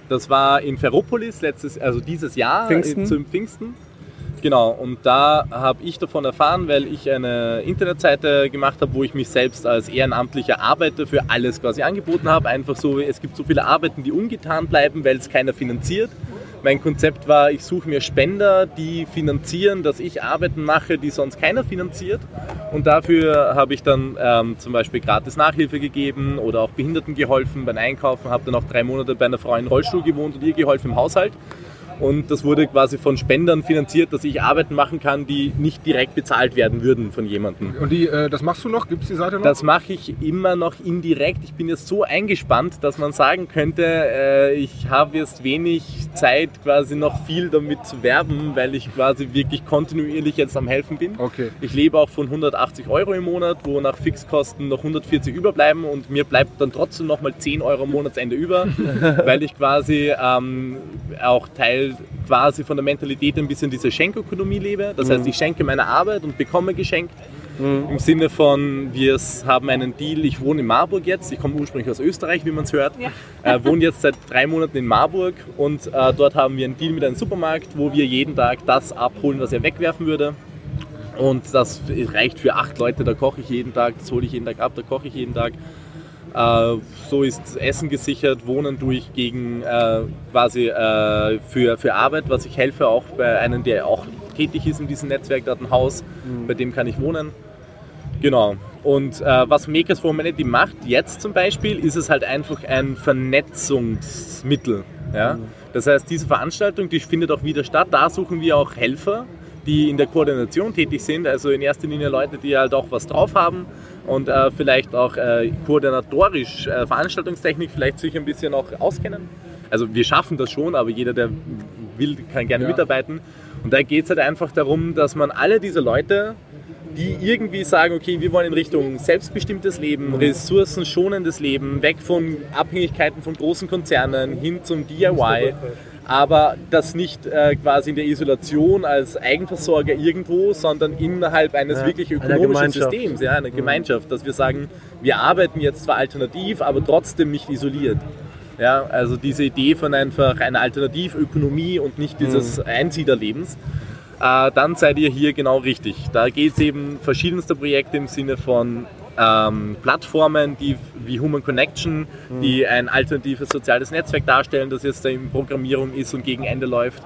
[SPEAKER 9] Das war in Ferropolis letztes, also dieses Jahr
[SPEAKER 10] Pfingsten.
[SPEAKER 9] Äh, zum Pfingsten. Genau, und da habe ich davon erfahren, weil ich eine Internetseite gemacht habe, wo ich mich selbst als ehrenamtlicher Arbeiter für alles quasi angeboten habe. Einfach so, es gibt so viele Arbeiten, die ungetan bleiben, weil es keiner finanziert. Mein Konzept war, ich suche mir Spender, die finanzieren, dass ich Arbeiten mache, die sonst keiner finanziert. Und dafür habe ich dann ähm, zum Beispiel gratis Nachhilfe gegeben oder auch Behinderten geholfen beim Einkaufen, habe dann auch drei Monate bei einer Frau in Rollstuhl gewohnt und ihr geholfen im Haushalt. Und das wurde quasi von Spendern finanziert, dass ich Arbeiten machen kann, die nicht direkt bezahlt werden würden von jemandem.
[SPEAKER 5] Und die, äh, das machst du noch? Gibt es die Seite noch?
[SPEAKER 9] Das mache ich immer noch indirekt. Ich bin jetzt so eingespannt, dass man sagen könnte, äh, ich habe jetzt wenig Zeit, quasi noch viel damit zu werben, weil ich quasi wirklich kontinuierlich jetzt am Helfen bin.
[SPEAKER 5] Okay.
[SPEAKER 9] Ich lebe auch von 180 Euro im Monat, wo nach Fixkosten noch 140 überbleiben und mir bleibt dann trotzdem noch mal 10 Euro am Monatsende über, [LAUGHS] weil ich quasi ähm, auch Teil quasi von der Mentalität ein bisschen diese Schenkökonomie lebe. Das heißt, ich schenke meine Arbeit und bekomme geschenkt. Im Sinne von, wir haben einen Deal, ich wohne in Marburg jetzt, ich komme ursprünglich aus Österreich, wie man es hört, äh, wohne jetzt seit drei Monaten in Marburg und äh, dort haben wir einen Deal mit einem Supermarkt, wo wir jeden Tag das abholen, was er wegwerfen würde. Und das reicht für acht Leute, da koche ich jeden Tag, das hole ich jeden Tag ab, da koche ich jeden Tag. Äh, so ist Essen gesichert, Wohnen durch gegen äh, quasi äh, für, für Arbeit, was ich helfe, auch bei einem, der auch tätig ist in diesem Netzwerk, der hat ein Haus, bei dem kann ich wohnen. Genau. Und äh, was Makers for Humanity macht, jetzt zum Beispiel, ist es halt einfach ein Vernetzungsmittel. Ja? Das heißt, diese Veranstaltung, die findet auch wieder statt. Da suchen wir auch Helfer, die in der Koordination tätig sind. Also in erster Linie Leute, die halt auch was drauf haben und äh, vielleicht auch äh, koordinatorisch äh, Veranstaltungstechnik vielleicht sich ein bisschen auch auskennen. Also wir schaffen das schon, aber jeder, der will, kann gerne
[SPEAKER 5] Ja.
[SPEAKER 9] mitarbeiten. Und da geht es halt einfach darum, dass man alle diese Leute, die irgendwie sagen, okay, wir wollen in Richtung selbstbestimmtes Leben, ressourcenschonendes Leben, weg von Abhängigkeiten von großen Konzernen hin zum DIY, aber das nicht äh, quasi in der Isolation als Eigenversorger irgendwo, sondern innerhalb eines
[SPEAKER 10] Ja,
[SPEAKER 9] wirklich ökonomischen. Systems, ja, einer Gemeinschaft, dass wir sagen, wir arbeiten jetzt zwar alternativ, aber trotzdem nicht isoliert. Ja, also diese Idee von einfach einer Alternativökonomie und nicht dieses Einsiedlerlebens, äh, dann seid ihr hier genau richtig. Da geht es eben verschiedenste Projekte im Sinne von ähm, Plattformen, die wie Human Connection, die ein alternatives soziales Netzwerk darstellen, das jetzt in Programmierung ist und gegen Ende läuft.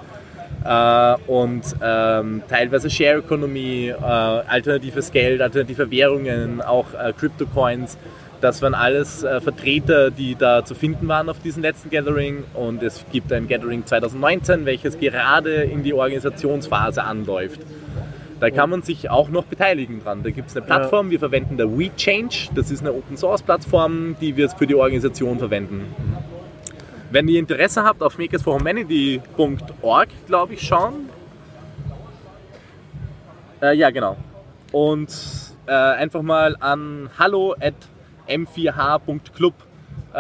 [SPEAKER 9] Äh, und ähm, teilweise Share Economy, äh, alternatives Geld, alternative Währungen, auch äh, Crypto-Coins. Das waren alles äh, Vertreter, die da zu finden waren auf diesem letzten Gathering. Und es gibt ein Gathering 2019, welches gerade in die Organisationsphase anläuft. Da kann man sich auch noch beteiligen dran. Da gibt es eine Plattform, wir verwenden der WeChange. Das ist eine Open Source Plattform, die wir für die Organisation verwenden. Wenn ihr Interesse habt, auf makersforhumanity.org, glaube ich, schauen. Äh, ja, genau. Und äh, einfach mal an hallo at m4h.club äh,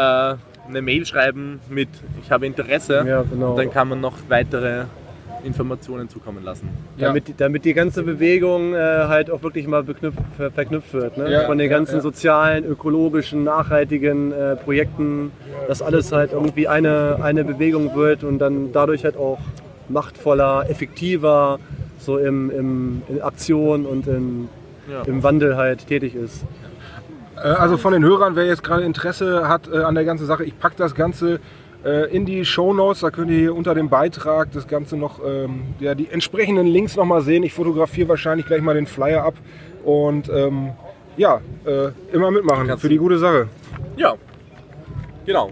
[SPEAKER 9] eine Mail schreiben mit ich habe Interesse.
[SPEAKER 10] Ja, genau.
[SPEAKER 9] Und dann kann man noch weitere Informationen zukommen lassen.
[SPEAKER 10] Damit, damit die ganze Bewegung äh, halt auch wirklich mal beknüpft, ver, verknüpft wird. Ne?
[SPEAKER 5] Ja,
[SPEAKER 10] Von den
[SPEAKER 5] ja,
[SPEAKER 10] ganzen
[SPEAKER 5] ja.
[SPEAKER 10] sozialen, ökologischen, nachhaltigen äh, Projekten, dass alles halt irgendwie eine, eine Bewegung wird und dann dadurch halt auch machtvoller, effektiver so im, im, in Aktion und in, im Wandel halt tätig ist.
[SPEAKER 5] Äh, Also von den Hörern, wer jetzt gerade Interesse hat äh, an der ganzen Sache, ich packe das Ganze in die Show Notes. Da könnt ihr hier unter dem Beitrag das Ganze noch, ähm, ja, die entsprechenden Links nochmal sehen. Ich fotografiere wahrscheinlich gleich mal den Flyer ab und ähm, ja, äh, immer mitmachen
[SPEAKER 9] Kannst
[SPEAKER 5] für die gute Sache.
[SPEAKER 9] Ja, genau.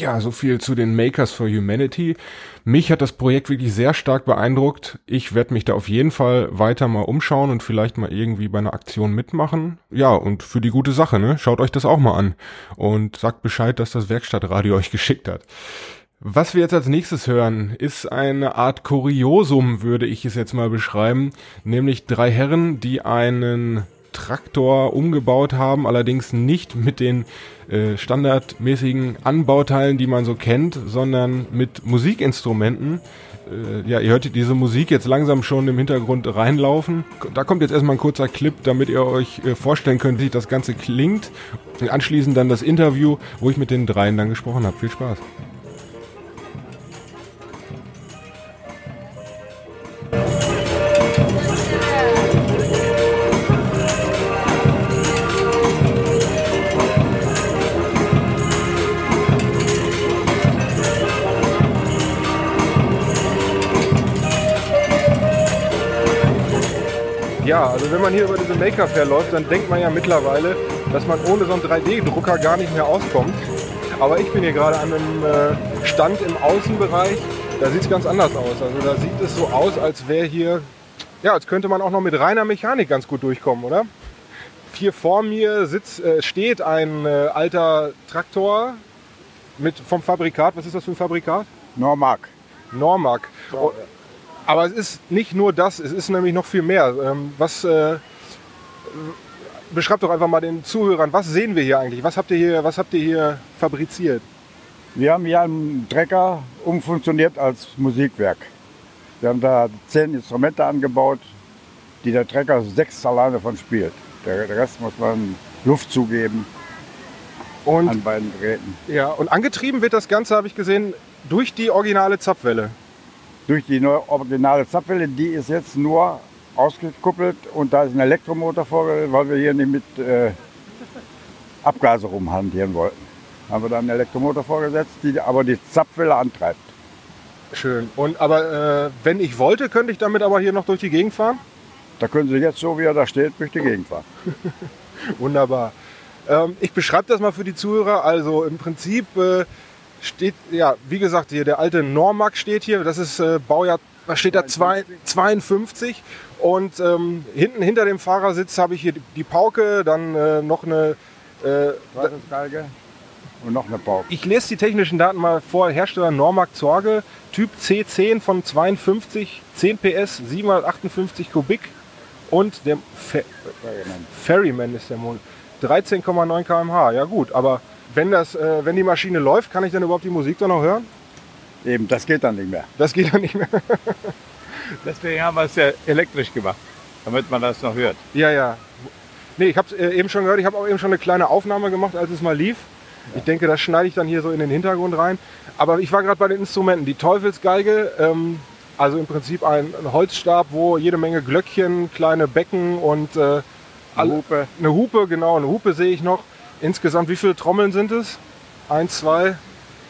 [SPEAKER 1] Ja, so viel zu den Makers for Humanity. Mich hat das Projekt wirklich sehr stark beeindruckt. Ich werde mich da auf jeden Fall weiter mal umschauen und vielleicht mal irgendwie bei einer Aktion mitmachen. Ja, und für die gute Sache, ne? Schaut euch das auch mal an und sagt Bescheid, dass das Werkstattradio [LAUGHS] euch geschickt hat. Was wir jetzt als nächstes hören, ist eine Art Kuriosum, würde ich es jetzt mal beschreiben. Nämlich drei Herren, die einen Traktor umgebaut haben, allerdings nicht mit den äh, standardmäßigen Anbauteilen, die man so kennt, sondern mit Musikinstrumenten. Äh, ja, ihr hört diese Musik jetzt langsam schon im Hintergrund reinlaufen. Da kommt jetzt erstmal ein kurzer Clip, damit ihr euch äh, vorstellen könnt, wie das Ganze klingt. Und anschließend dann das Interview, wo ich mit den dreien dann gesprochen habe. Viel Spaß.
[SPEAKER 5] Ja, also wenn man hier über diese Maker Fair läuft, dann denkt man ja mittlerweile, dass man ohne so einen 3D-Drucker gar nicht mehr auskommt. Aber ich bin hier gerade an einem äh, Stand im Außenbereich. Da sieht es ganz anders aus. Also da sieht es so aus, als wäre hier, ja, als könnte man auch noch mit reiner Mechanik ganz gut durchkommen, oder? Hier vor mir sitzt, äh, steht ein äh, alter Traktor mit, vom Fabrikat. Was ist das für ein Fabrikat?
[SPEAKER 11] Normark.
[SPEAKER 5] Normark. Oh, aber es ist nicht nur das, es ist nämlich noch viel mehr. Ähm, was äh, beschreibt doch einfach mal den Zuhörern, was sehen wir hier eigentlich? Was habt ihr hier, was habt ihr hier fabriziert?
[SPEAKER 11] Wir haben hier einen Trecker umfunktioniert als Musikwerk. Wir haben da zehn Instrumente angebaut, die der Trecker sechs alleine von spielt. Der, Rest muss man Luft zugeben
[SPEAKER 5] Und,
[SPEAKER 11] an beiden Geräten.
[SPEAKER 5] ja, und angetrieben wird das Ganze, habe ich gesehen, durch die originale Zapfwelle.
[SPEAKER 11] Durch die neue originale Zapfwelle, die ist jetzt nur ausgekuppelt und da ist ein Elektromotor vorgestellt, weil wir hier nicht mit äh, Abgase rumhantieren wollten. Haben wir dann einen Elektromotor vorgesetzt, die aber die Zapfwelle antreibt.
[SPEAKER 5] Schön. Und aber äh, wenn ich wollte, könnte ich damit aber hier noch durch die Gegend fahren?
[SPEAKER 11] Da können Sie jetzt so, wie er da steht, durch die Gegend fahren. [LAUGHS]
[SPEAKER 5] Wunderbar. Ähm, ich beschreibe das mal für die Zuhörer. Also im Prinzip äh, steht, ja, wie gesagt, hier der alte Normac steht hier. Das ist äh, Baujahr, was steht da? Zwei, 52. Und ähm, hinten hinter dem Fahrersitz habe ich hier die, die Pauke, dann äh, noch eine. Äh,
[SPEAKER 11] und noch eine Pauke.
[SPEAKER 5] ich lese die technischen Daten mal vor. Hersteller Normac Zorge, Typ C10 von 52, 10 PS, 758 Kubik und der Fe Ferryman ist der Mond. 13,9 km/h. Ja gut, aber wenn, das, äh, wenn die Maschine läuft, kann ich dann überhaupt die Musik dann noch hören?
[SPEAKER 11] Eben, das geht dann nicht mehr.
[SPEAKER 5] Das geht dann nicht mehr. [LAUGHS]
[SPEAKER 12] Deswegen haben wir es ja elektrisch gemacht, damit man das noch hört.
[SPEAKER 5] ja, ja. Nee, ich habe es äh, eben schon gehört. Ich habe auch eben schon eine kleine Aufnahme gemacht, als es mal lief. Ich denke, das schneide ich dann hier so in den Hintergrund rein. Aber ich war gerade bei den Instrumenten. Die Teufelsgeige, ähm, also im Prinzip ein, ein Holzstab, wo jede Menge Glöckchen, kleine Becken und äh, alle-
[SPEAKER 11] Hupe.
[SPEAKER 5] Eine Hupe, genau, eine Hupe sehe ich noch. Insgesamt, wie viele Trommeln sind es? Eins, zwei,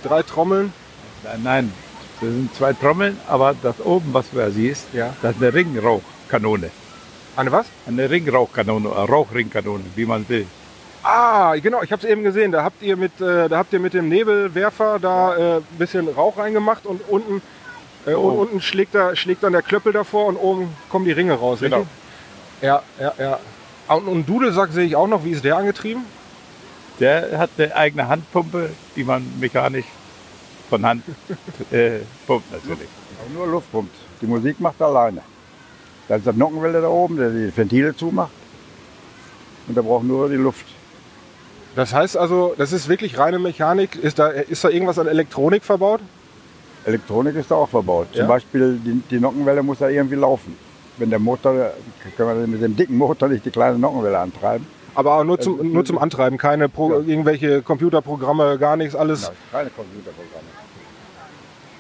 [SPEAKER 5] drei Trommeln.
[SPEAKER 12] Nein, nein, das sind zwei Trommeln, aber das oben, was du ja siehst,
[SPEAKER 5] Ja.
[SPEAKER 12] das ist eine Ringrauchkanone.
[SPEAKER 5] Eine was?
[SPEAKER 12] Eine Ringrauchkanone, eine Rauchringkanone, wie man will.
[SPEAKER 5] Ah, genau, ich habe es eben gesehen. Da habt ihr mit, äh, da habt ihr mit dem Nebelwerfer da äh, ein bisschen Rauch reingemacht und unten, äh, und
[SPEAKER 12] Oh.
[SPEAKER 5] unten schlägt, da, schlägt dann der Klöppel davor und oben kommen die Ringe raus.
[SPEAKER 12] Genau.
[SPEAKER 5] richtig? Ja, ja, ja. Ah, Und, und Dudelsack sehe ich auch noch. Wie ist der angetrieben?
[SPEAKER 12] Der hat eine eigene Handpumpe, die man mechanisch von Hand [LAUGHS] äh, pumpt natürlich.
[SPEAKER 11] Aber nur Luft pumpt. Die Musik macht er alleine. Da ist der Nockenwelle da oben, der die Ventile zumacht. Und der braucht nur die Luft.
[SPEAKER 5] Das heißt also, das ist wirklich reine Mechanik. Ist da, ist da irgendwas an Elektronik verbaut?
[SPEAKER 11] Elektronik ist da auch verbaut.
[SPEAKER 5] Ja?
[SPEAKER 11] Zum Beispiel die, die Nockenwelle muss da irgendwie laufen. Wenn der Motor, können wir mit dem dicken Motor nicht die kleine Nockenwelle antreiben.
[SPEAKER 5] Aber auch nur zum, nur zum Antreiben, keine Pro, irgendwelche Computerprogramme, gar nichts, alles
[SPEAKER 11] Keine Computerprogramme.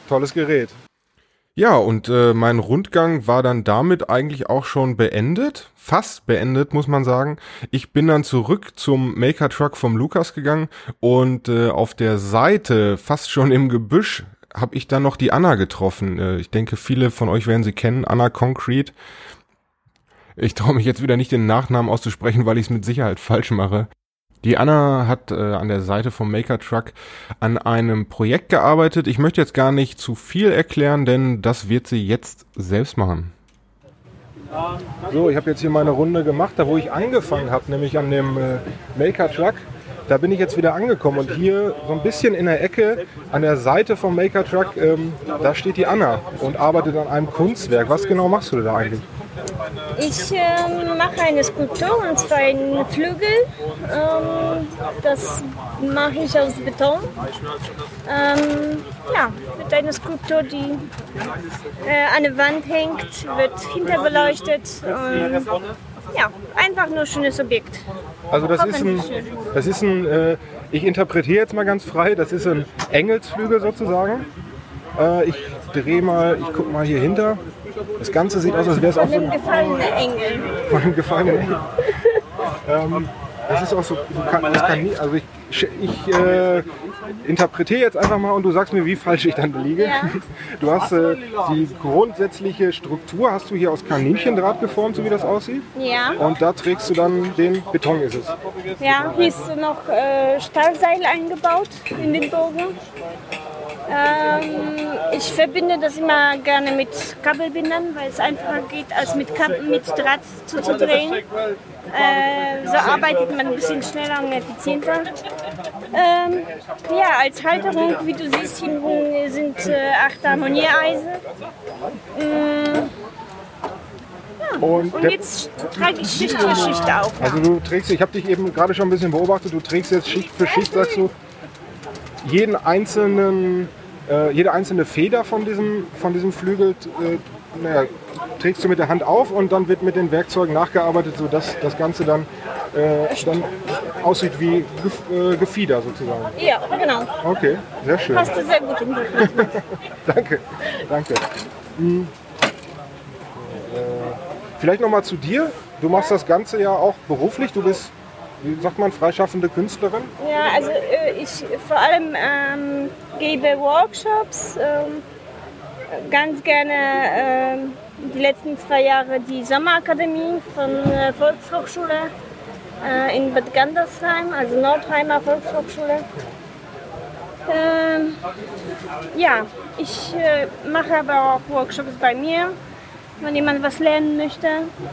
[SPEAKER 5] tolles Gerät.
[SPEAKER 1] Ja, und äh, mein Rundgang war dann damit eigentlich auch schon beendet. Fast beendet, muss man sagen. Ich bin dann zurück zum Maker Truck vom Lukas gegangen und äh, auf der Seite, fast schon im Gebüsch, habe ich dann noch die Anna getroffen. Äh, ich denke, viele von euch werden sie kennen, Anna Concrete. Ich traue mich jetzt wieder nicht den Nachnamen auszusprechen, weil ich es mit Sicherheit falsch mache. Die Anna hat äh, an der Seite vom Maker Truck an einem Projekt gearbeitet. Ich möchte jetzt gar nicht zu viel erklären, denn das wird sie jetzt selbst machen.
[SPEAKER 5] So, ich habe jetzt hier meine Runde gemacht, da wo ich angefangen habe, nämlich an dem äh, Maker Truck. Da bin ich jetzt wieder angekommen und hier so ein bisschen in der Ecke an der Seite vom Maker Truck, ähm, da steht die Anna und arbeitet an einem Kunstwerk. Was genau machst du da eigentlich?
[SPEAKER 13] Ich ähm, mache eine Skulptur und zwar einen Flügel. Ähm, das mache ich aus Beton. Ähm, ja, mit einer Skulptur, die äh, an der Wand hängt, wird hinterbeleuchtet. Ähm, ja, einfach nur ein schönes Objekt.
[SPEAKER 5] Also das ist ein, das ist ein, äh, ich interpretiere jetzt mal ganz frei, das ist ein Engelsflügel sozusagen. Äh, ich drehe mal, ich gucke mal hier hinter. Das Ganze sieht aus, als wäre es
[SPEAKER 13] Von
[SPEAKER 5] so
[SPEAKER 13] dem
[SPEAKER 5] ein
[SPEAKER 13] gefallenen Engel.
[SPEAKER 5] von einem gefallenen Engel. [LAUGHS] ähm, das ist auch so, kann, kann nie, also ich, ich äh, interpretiere jetzt einfach mal und du sagst mir, wie falsch ich dann liege.
[SPEAKER 13] Ja. [LAUGHS]
[SPEAKER 5] Du hast äh, die grundsätzliche Struktur, hast du hier aus Kaninchendraht geformt, so wie das aussieht.
[SPEAKER 13] Ja.
[SPEAKER 5] Und da trägst du dann den Beton, ist es.
[SPEAKER 13] Ja, hier ist noch äh, Stahlseil eingebaut in den Bogen. Ähm, ich verbinde das immer gerne mit Kabelbindern, weil es einfacher geht, als mit, Kab mit Draht zuzudrehen. Äh, so arbeitet man ein bisschen schneller und effizienter. Ähm, ja, als Halterung, wie du siehst, hinten sind äh, acht Harmoniereisen. Mm,
[SPEAKER 5] Und,
[SPEAKER 13] und jetzt trage ich Schicht für Schicht auf.
[SPEAKER 5] also du trägst, ich habe dich eben gerade schon ein bisschen beobachtet, du trägst jetzt Schicht für Schicht, sagst du, jeden einzelnen, äh, jede einzelne Feder von diesem, von diesem Flügel äh, naja, trägst du mit der Hand auf und dann wird mit den Werkzeugen nachgearbeitet, sodass das Ganze dann, äh, dann aussieht wie Gef äh, Gefieder sozusagen.
[SPEAKER 13] Ja, genau.
[SPEAKER 5] Okay, sehr schön.
[SPEAKER 13] Hast du sehr gut im [LAUGHS]
[SPEAKER 5] danke, danke. Hm. Äh, vielleicht nochmal zu dir. Du machst das Ganze ja auch beruflich. Du bist, wie sagt man, freischaffende Künstlerin.
[SPEAKER 13] Ja, also äh, ich vor allem ähm, gebe Workshops, ähm, ganz gerne ähm, die letzten zwei Jahre die Sommerakademie von der Volkshochschule äh, in Bad Gandersheim, also Nordheimer Volkshochschule. Ähm, ja, ich äh, mache aber auch Workshops bei mir, wenn jemand was lernen möchte.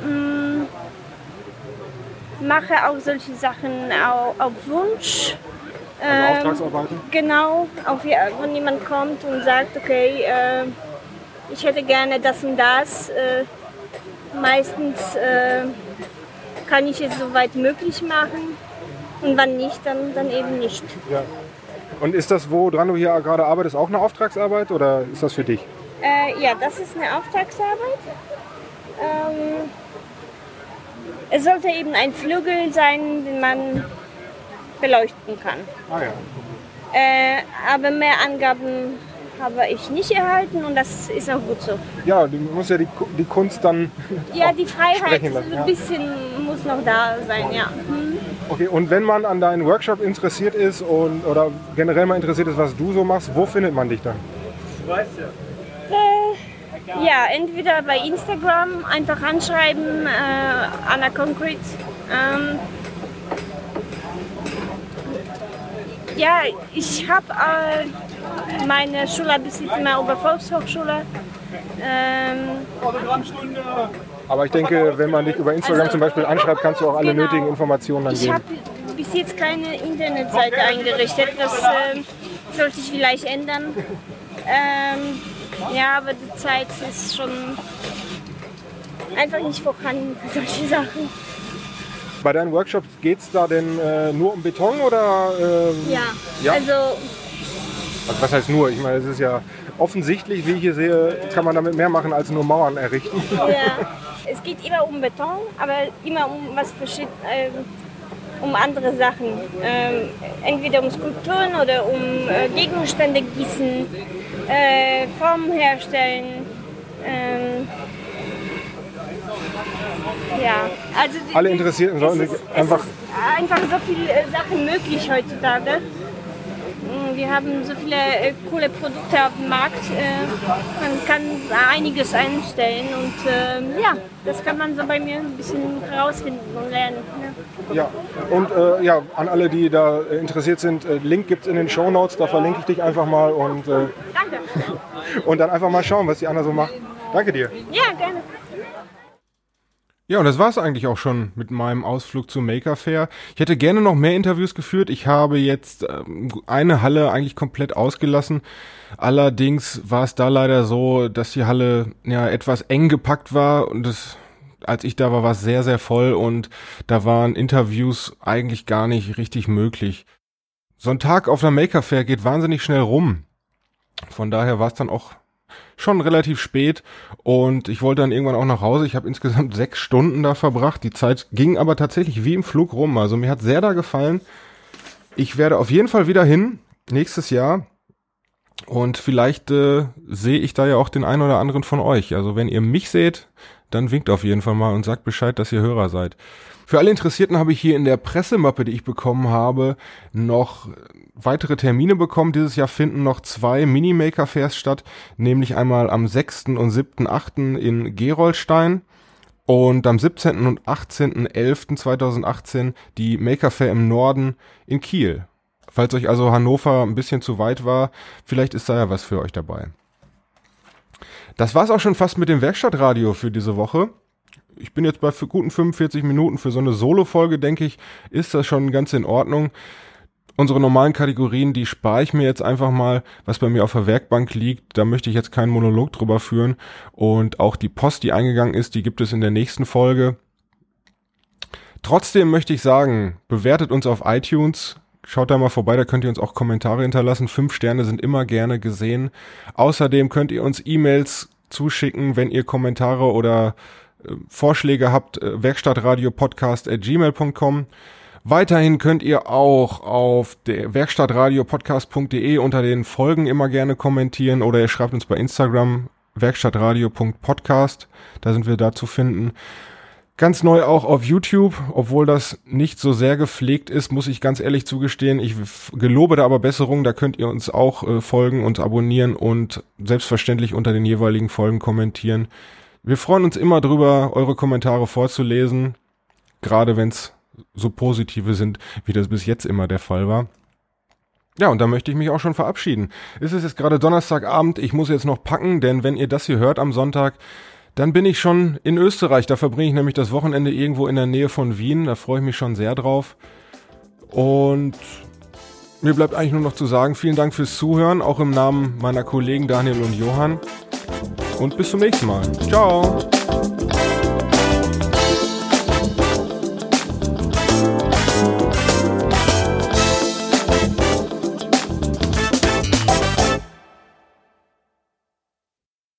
[SPEAKER 13] Mm, mache auch solche Sachen au- auf Wunsch.
[SPEAKER 5] Also
[SPEAKER 13] Ähm,
[SPEAKER 5] Auftragsarbeiten.
[SPEAKER 13] Genau, auf, wenn jemand kommt und sagt, okay, äh, ich hätte gerne das und das. Äh, meistens äh, kann ich es soweit möglich machen und wenn nicht, dann, dann eben nicht.
[SPEAKER 5] Ja. Und ist das, woran du hier gerade arbeitest, auch eine Auftragsarbeit oder ist das für dich?
[SPEAKER 13] Äh, ja, das ist eine Auftragsarbeit. Ähm, es sollte eben ein Flügel sein, den man beleuchten kann.
[SPEAKER 5] Ah ja.
[SPEAKER 13] Äh, aber mehr Angaben habe ich nicht erhalten und das ist auch gut so.
[SPEAKER 5] Ja, du musst ja die, die Kunst dann.
[SPEAKER 13] Ja, die Freiheit
[SPEAKER 5] sprechen lassen, ja.
[SPEAKER 13] ein bisschen muss noch da sein, ja. Hm.
[SPEAKER 5] Okay, und wenn man an deinen Workshop interessiert ist und, oder generell mal interessiert ist, was du so machst, wo findet man dich dann?
[SPEAKER 13] Äh, ja, entweder bei Instagram einfach anschreiben, äh, Anna Concrete. Ähm, ja, ich habe äh, meine Schule bis jetzt immer über Volkshochschule. Ähm,
[SPEAKER 5] Aber ich denke, wenn man dich über Instagram
[SPEAKER 13] Also,
[SPEAKER 5] zum Beispiel anschreibt, kannst du auch alle
[SPEAKER 13] genau.
[SPEAKER 5] nötigen Informationen dann
[SPEAKER 13] ich
[SPEAKER 5] geben.
[SPEAKER 13] habe bis jetzt keine Internetseite eingerichtet. Das ähm, sollte ich vielleicht ändern. Ähm, ja, aber die Zeit ist schon einfach nicht vorhanden für solche Sachen.
[SPEAKER 5] Bei deinen Workshops geht es da denn äh, nur um Beton oder? ähm,
[SPEAKER 13] Ja,
[SPEAKER 5] Ja?
[SPEAKER 13] also
[SPEAKER 5] Also was heißt nur? Ich meine, es ist ja offensichtlich, wie ich hier sehe, kann man damit mehr machen als nur Mauern errichten.
[SPEAKER 13] ja, es geht immer um Beton, aber immer um was verschied- ähm, um andere Sachen. Ähm, entweder um Skulpturen oder um äh, Gegenstände gießen, äh, Formen herstellen. Ähm, ja, also
[SPEAKER 5] Alle Interessierten sollen sich einfach
[SPEAKER 13] einfach so viele äh, Sachen möglich heutzutage. Wir haben so viele äh, coole Produkte auf dem Markt. Äh, man kann einiges einstellen und ähm, ja, das kann man so bei mir ein bisschen herausfinden und lernen. Ne?
[SPEAKER 5] Ja, und äh, ja, an alle, die da äh, interessiert sind, äh, Link gibt es in den Show Notes, da verlinke ich dich einfach mal und, äh,
[SPEAKER 13] Danke. [LAUGHS]
[SPEAKER 5] und dann einfach mal schauen, was die Anna so macht. Danke dir.
[SPEAKER 13] Ja, gerne.
[SPEAKER 1] Ja, und das war's eigentlich auch schon mit meinem Ausflug zum Maker Fair. Ich hätte gerne noch mehr Interviews geführt. Ich habe jetzt ähm, eine Halle eigentlich komplett ausgelassen. Allerdings war es da leider so, dass die Halle ja etwas eng gepackt war und es, als ich da war, war es sehr, sehr voll und da waren Interviews eigentlich gar nicht richtig möglich. So ein Tag auf der Maker Fair geht wahnsinnig schnell rum. Von daher war es dann auch schon relativ spät und ich wollte dann irgendwann auch nach Hause. Ich habe insgesamt [LAUGHS] sechs Stunden da verbracht. Die Zeit ging aber tatsächlich wie im Flug rum. Also mir hat sehr da gefallen. Ich werde auf jeden Fall wieder hin nächstes Jahr und vielleicht äh, sehe ich da ja auch den einen oder anderen von euch. Also wenn ihr mich seht, dann winkt auf jeden Fall mal und sagt Bescheid, dass ihr Hörer seid. Für alle Interessierten habe ich hier in der Pressemappe, die ich bekommen habe, noch weitere Termine bekommen. Dieses Jahr finden noch zwei Mini-Maker-Fairs statt, nämlich einmal am 6. und 7.8. in Gerolstein und am 17. und 18.11.2018 die Maker Fair im Norden in Kiel. Falls euch also Hannover ein bisschen zu weit war, vielleicht ist da ja was für euch dabei. Das war's auch schon fast mit dem Werkstattradio für diese Woche ich bin jetzt bei guten 45 Minuten für so eine Solo-Folge, denke ich, ist das schon ganz in Ordnung. Unsere normalen Kategorien, die spare ich mir jetzt einfach mal, was bei mir auf der Werkbank liegt. Da möchte ich jetzt keinen Monolog drüber führen. Und auch die Post, die eingegangen ist, die gibt es in der nächsten Folge. Trotzdem möchte ich sagen, bewertet uns auf iTunes. Schaut da mal vorbei, da könnt ihr uns auch Kommentare hinterlassen. Fünf Sterne sind immer gerne gesehen. Außerdem könnt ihr uns E-Mails zuschicken, wenn ihr Kommentare oder Vorschläge habt, äh, werkstattradiopodcast.gmail.com. Weiterhin könnt ihr auch auf der werkstattradiopodcast.de unter den Folgen immer gerne kommentieren oder ihr schreibt uns bei Instagram werkstattradio.podcast, da sind wir da zu finden. Ganz neu auch auf YouTube, obwohl das nicht so sehr gepflegt ist, muss ich ganz ehrlich zugestehen. Ich gelobe da aber Besserung, da könnt ihr uns auch äh, folgen und abonnieren und selbstverständlich unter den jeweiligen Folgen kommentieren. Wir freuen uns immer drüber, eure Kommentare vorzulesen, gerade wenn es so positive sind, wie das bis jetzt immer der Fall war. Ja, und da möchte ich mich auch schon verabschieden. Es ist jetzt gerade Donnerstagabend, ich muss jetzt noch packen, denn wenn ihr das hier hört am Sonntag, dann bin ich schon in Österreich. Da verbringe ich nämlich das Wochenende irgendwo in der Nähe von Wien. Da freue ich mich schon sehr drauf. Und mir bleibt eigentlich nur noch zu sagen, vielen Dank fürs Zuhören, auch im Namen meiner Kollegen Daniel und Johann und bis zum nächsten Mal. Ciao!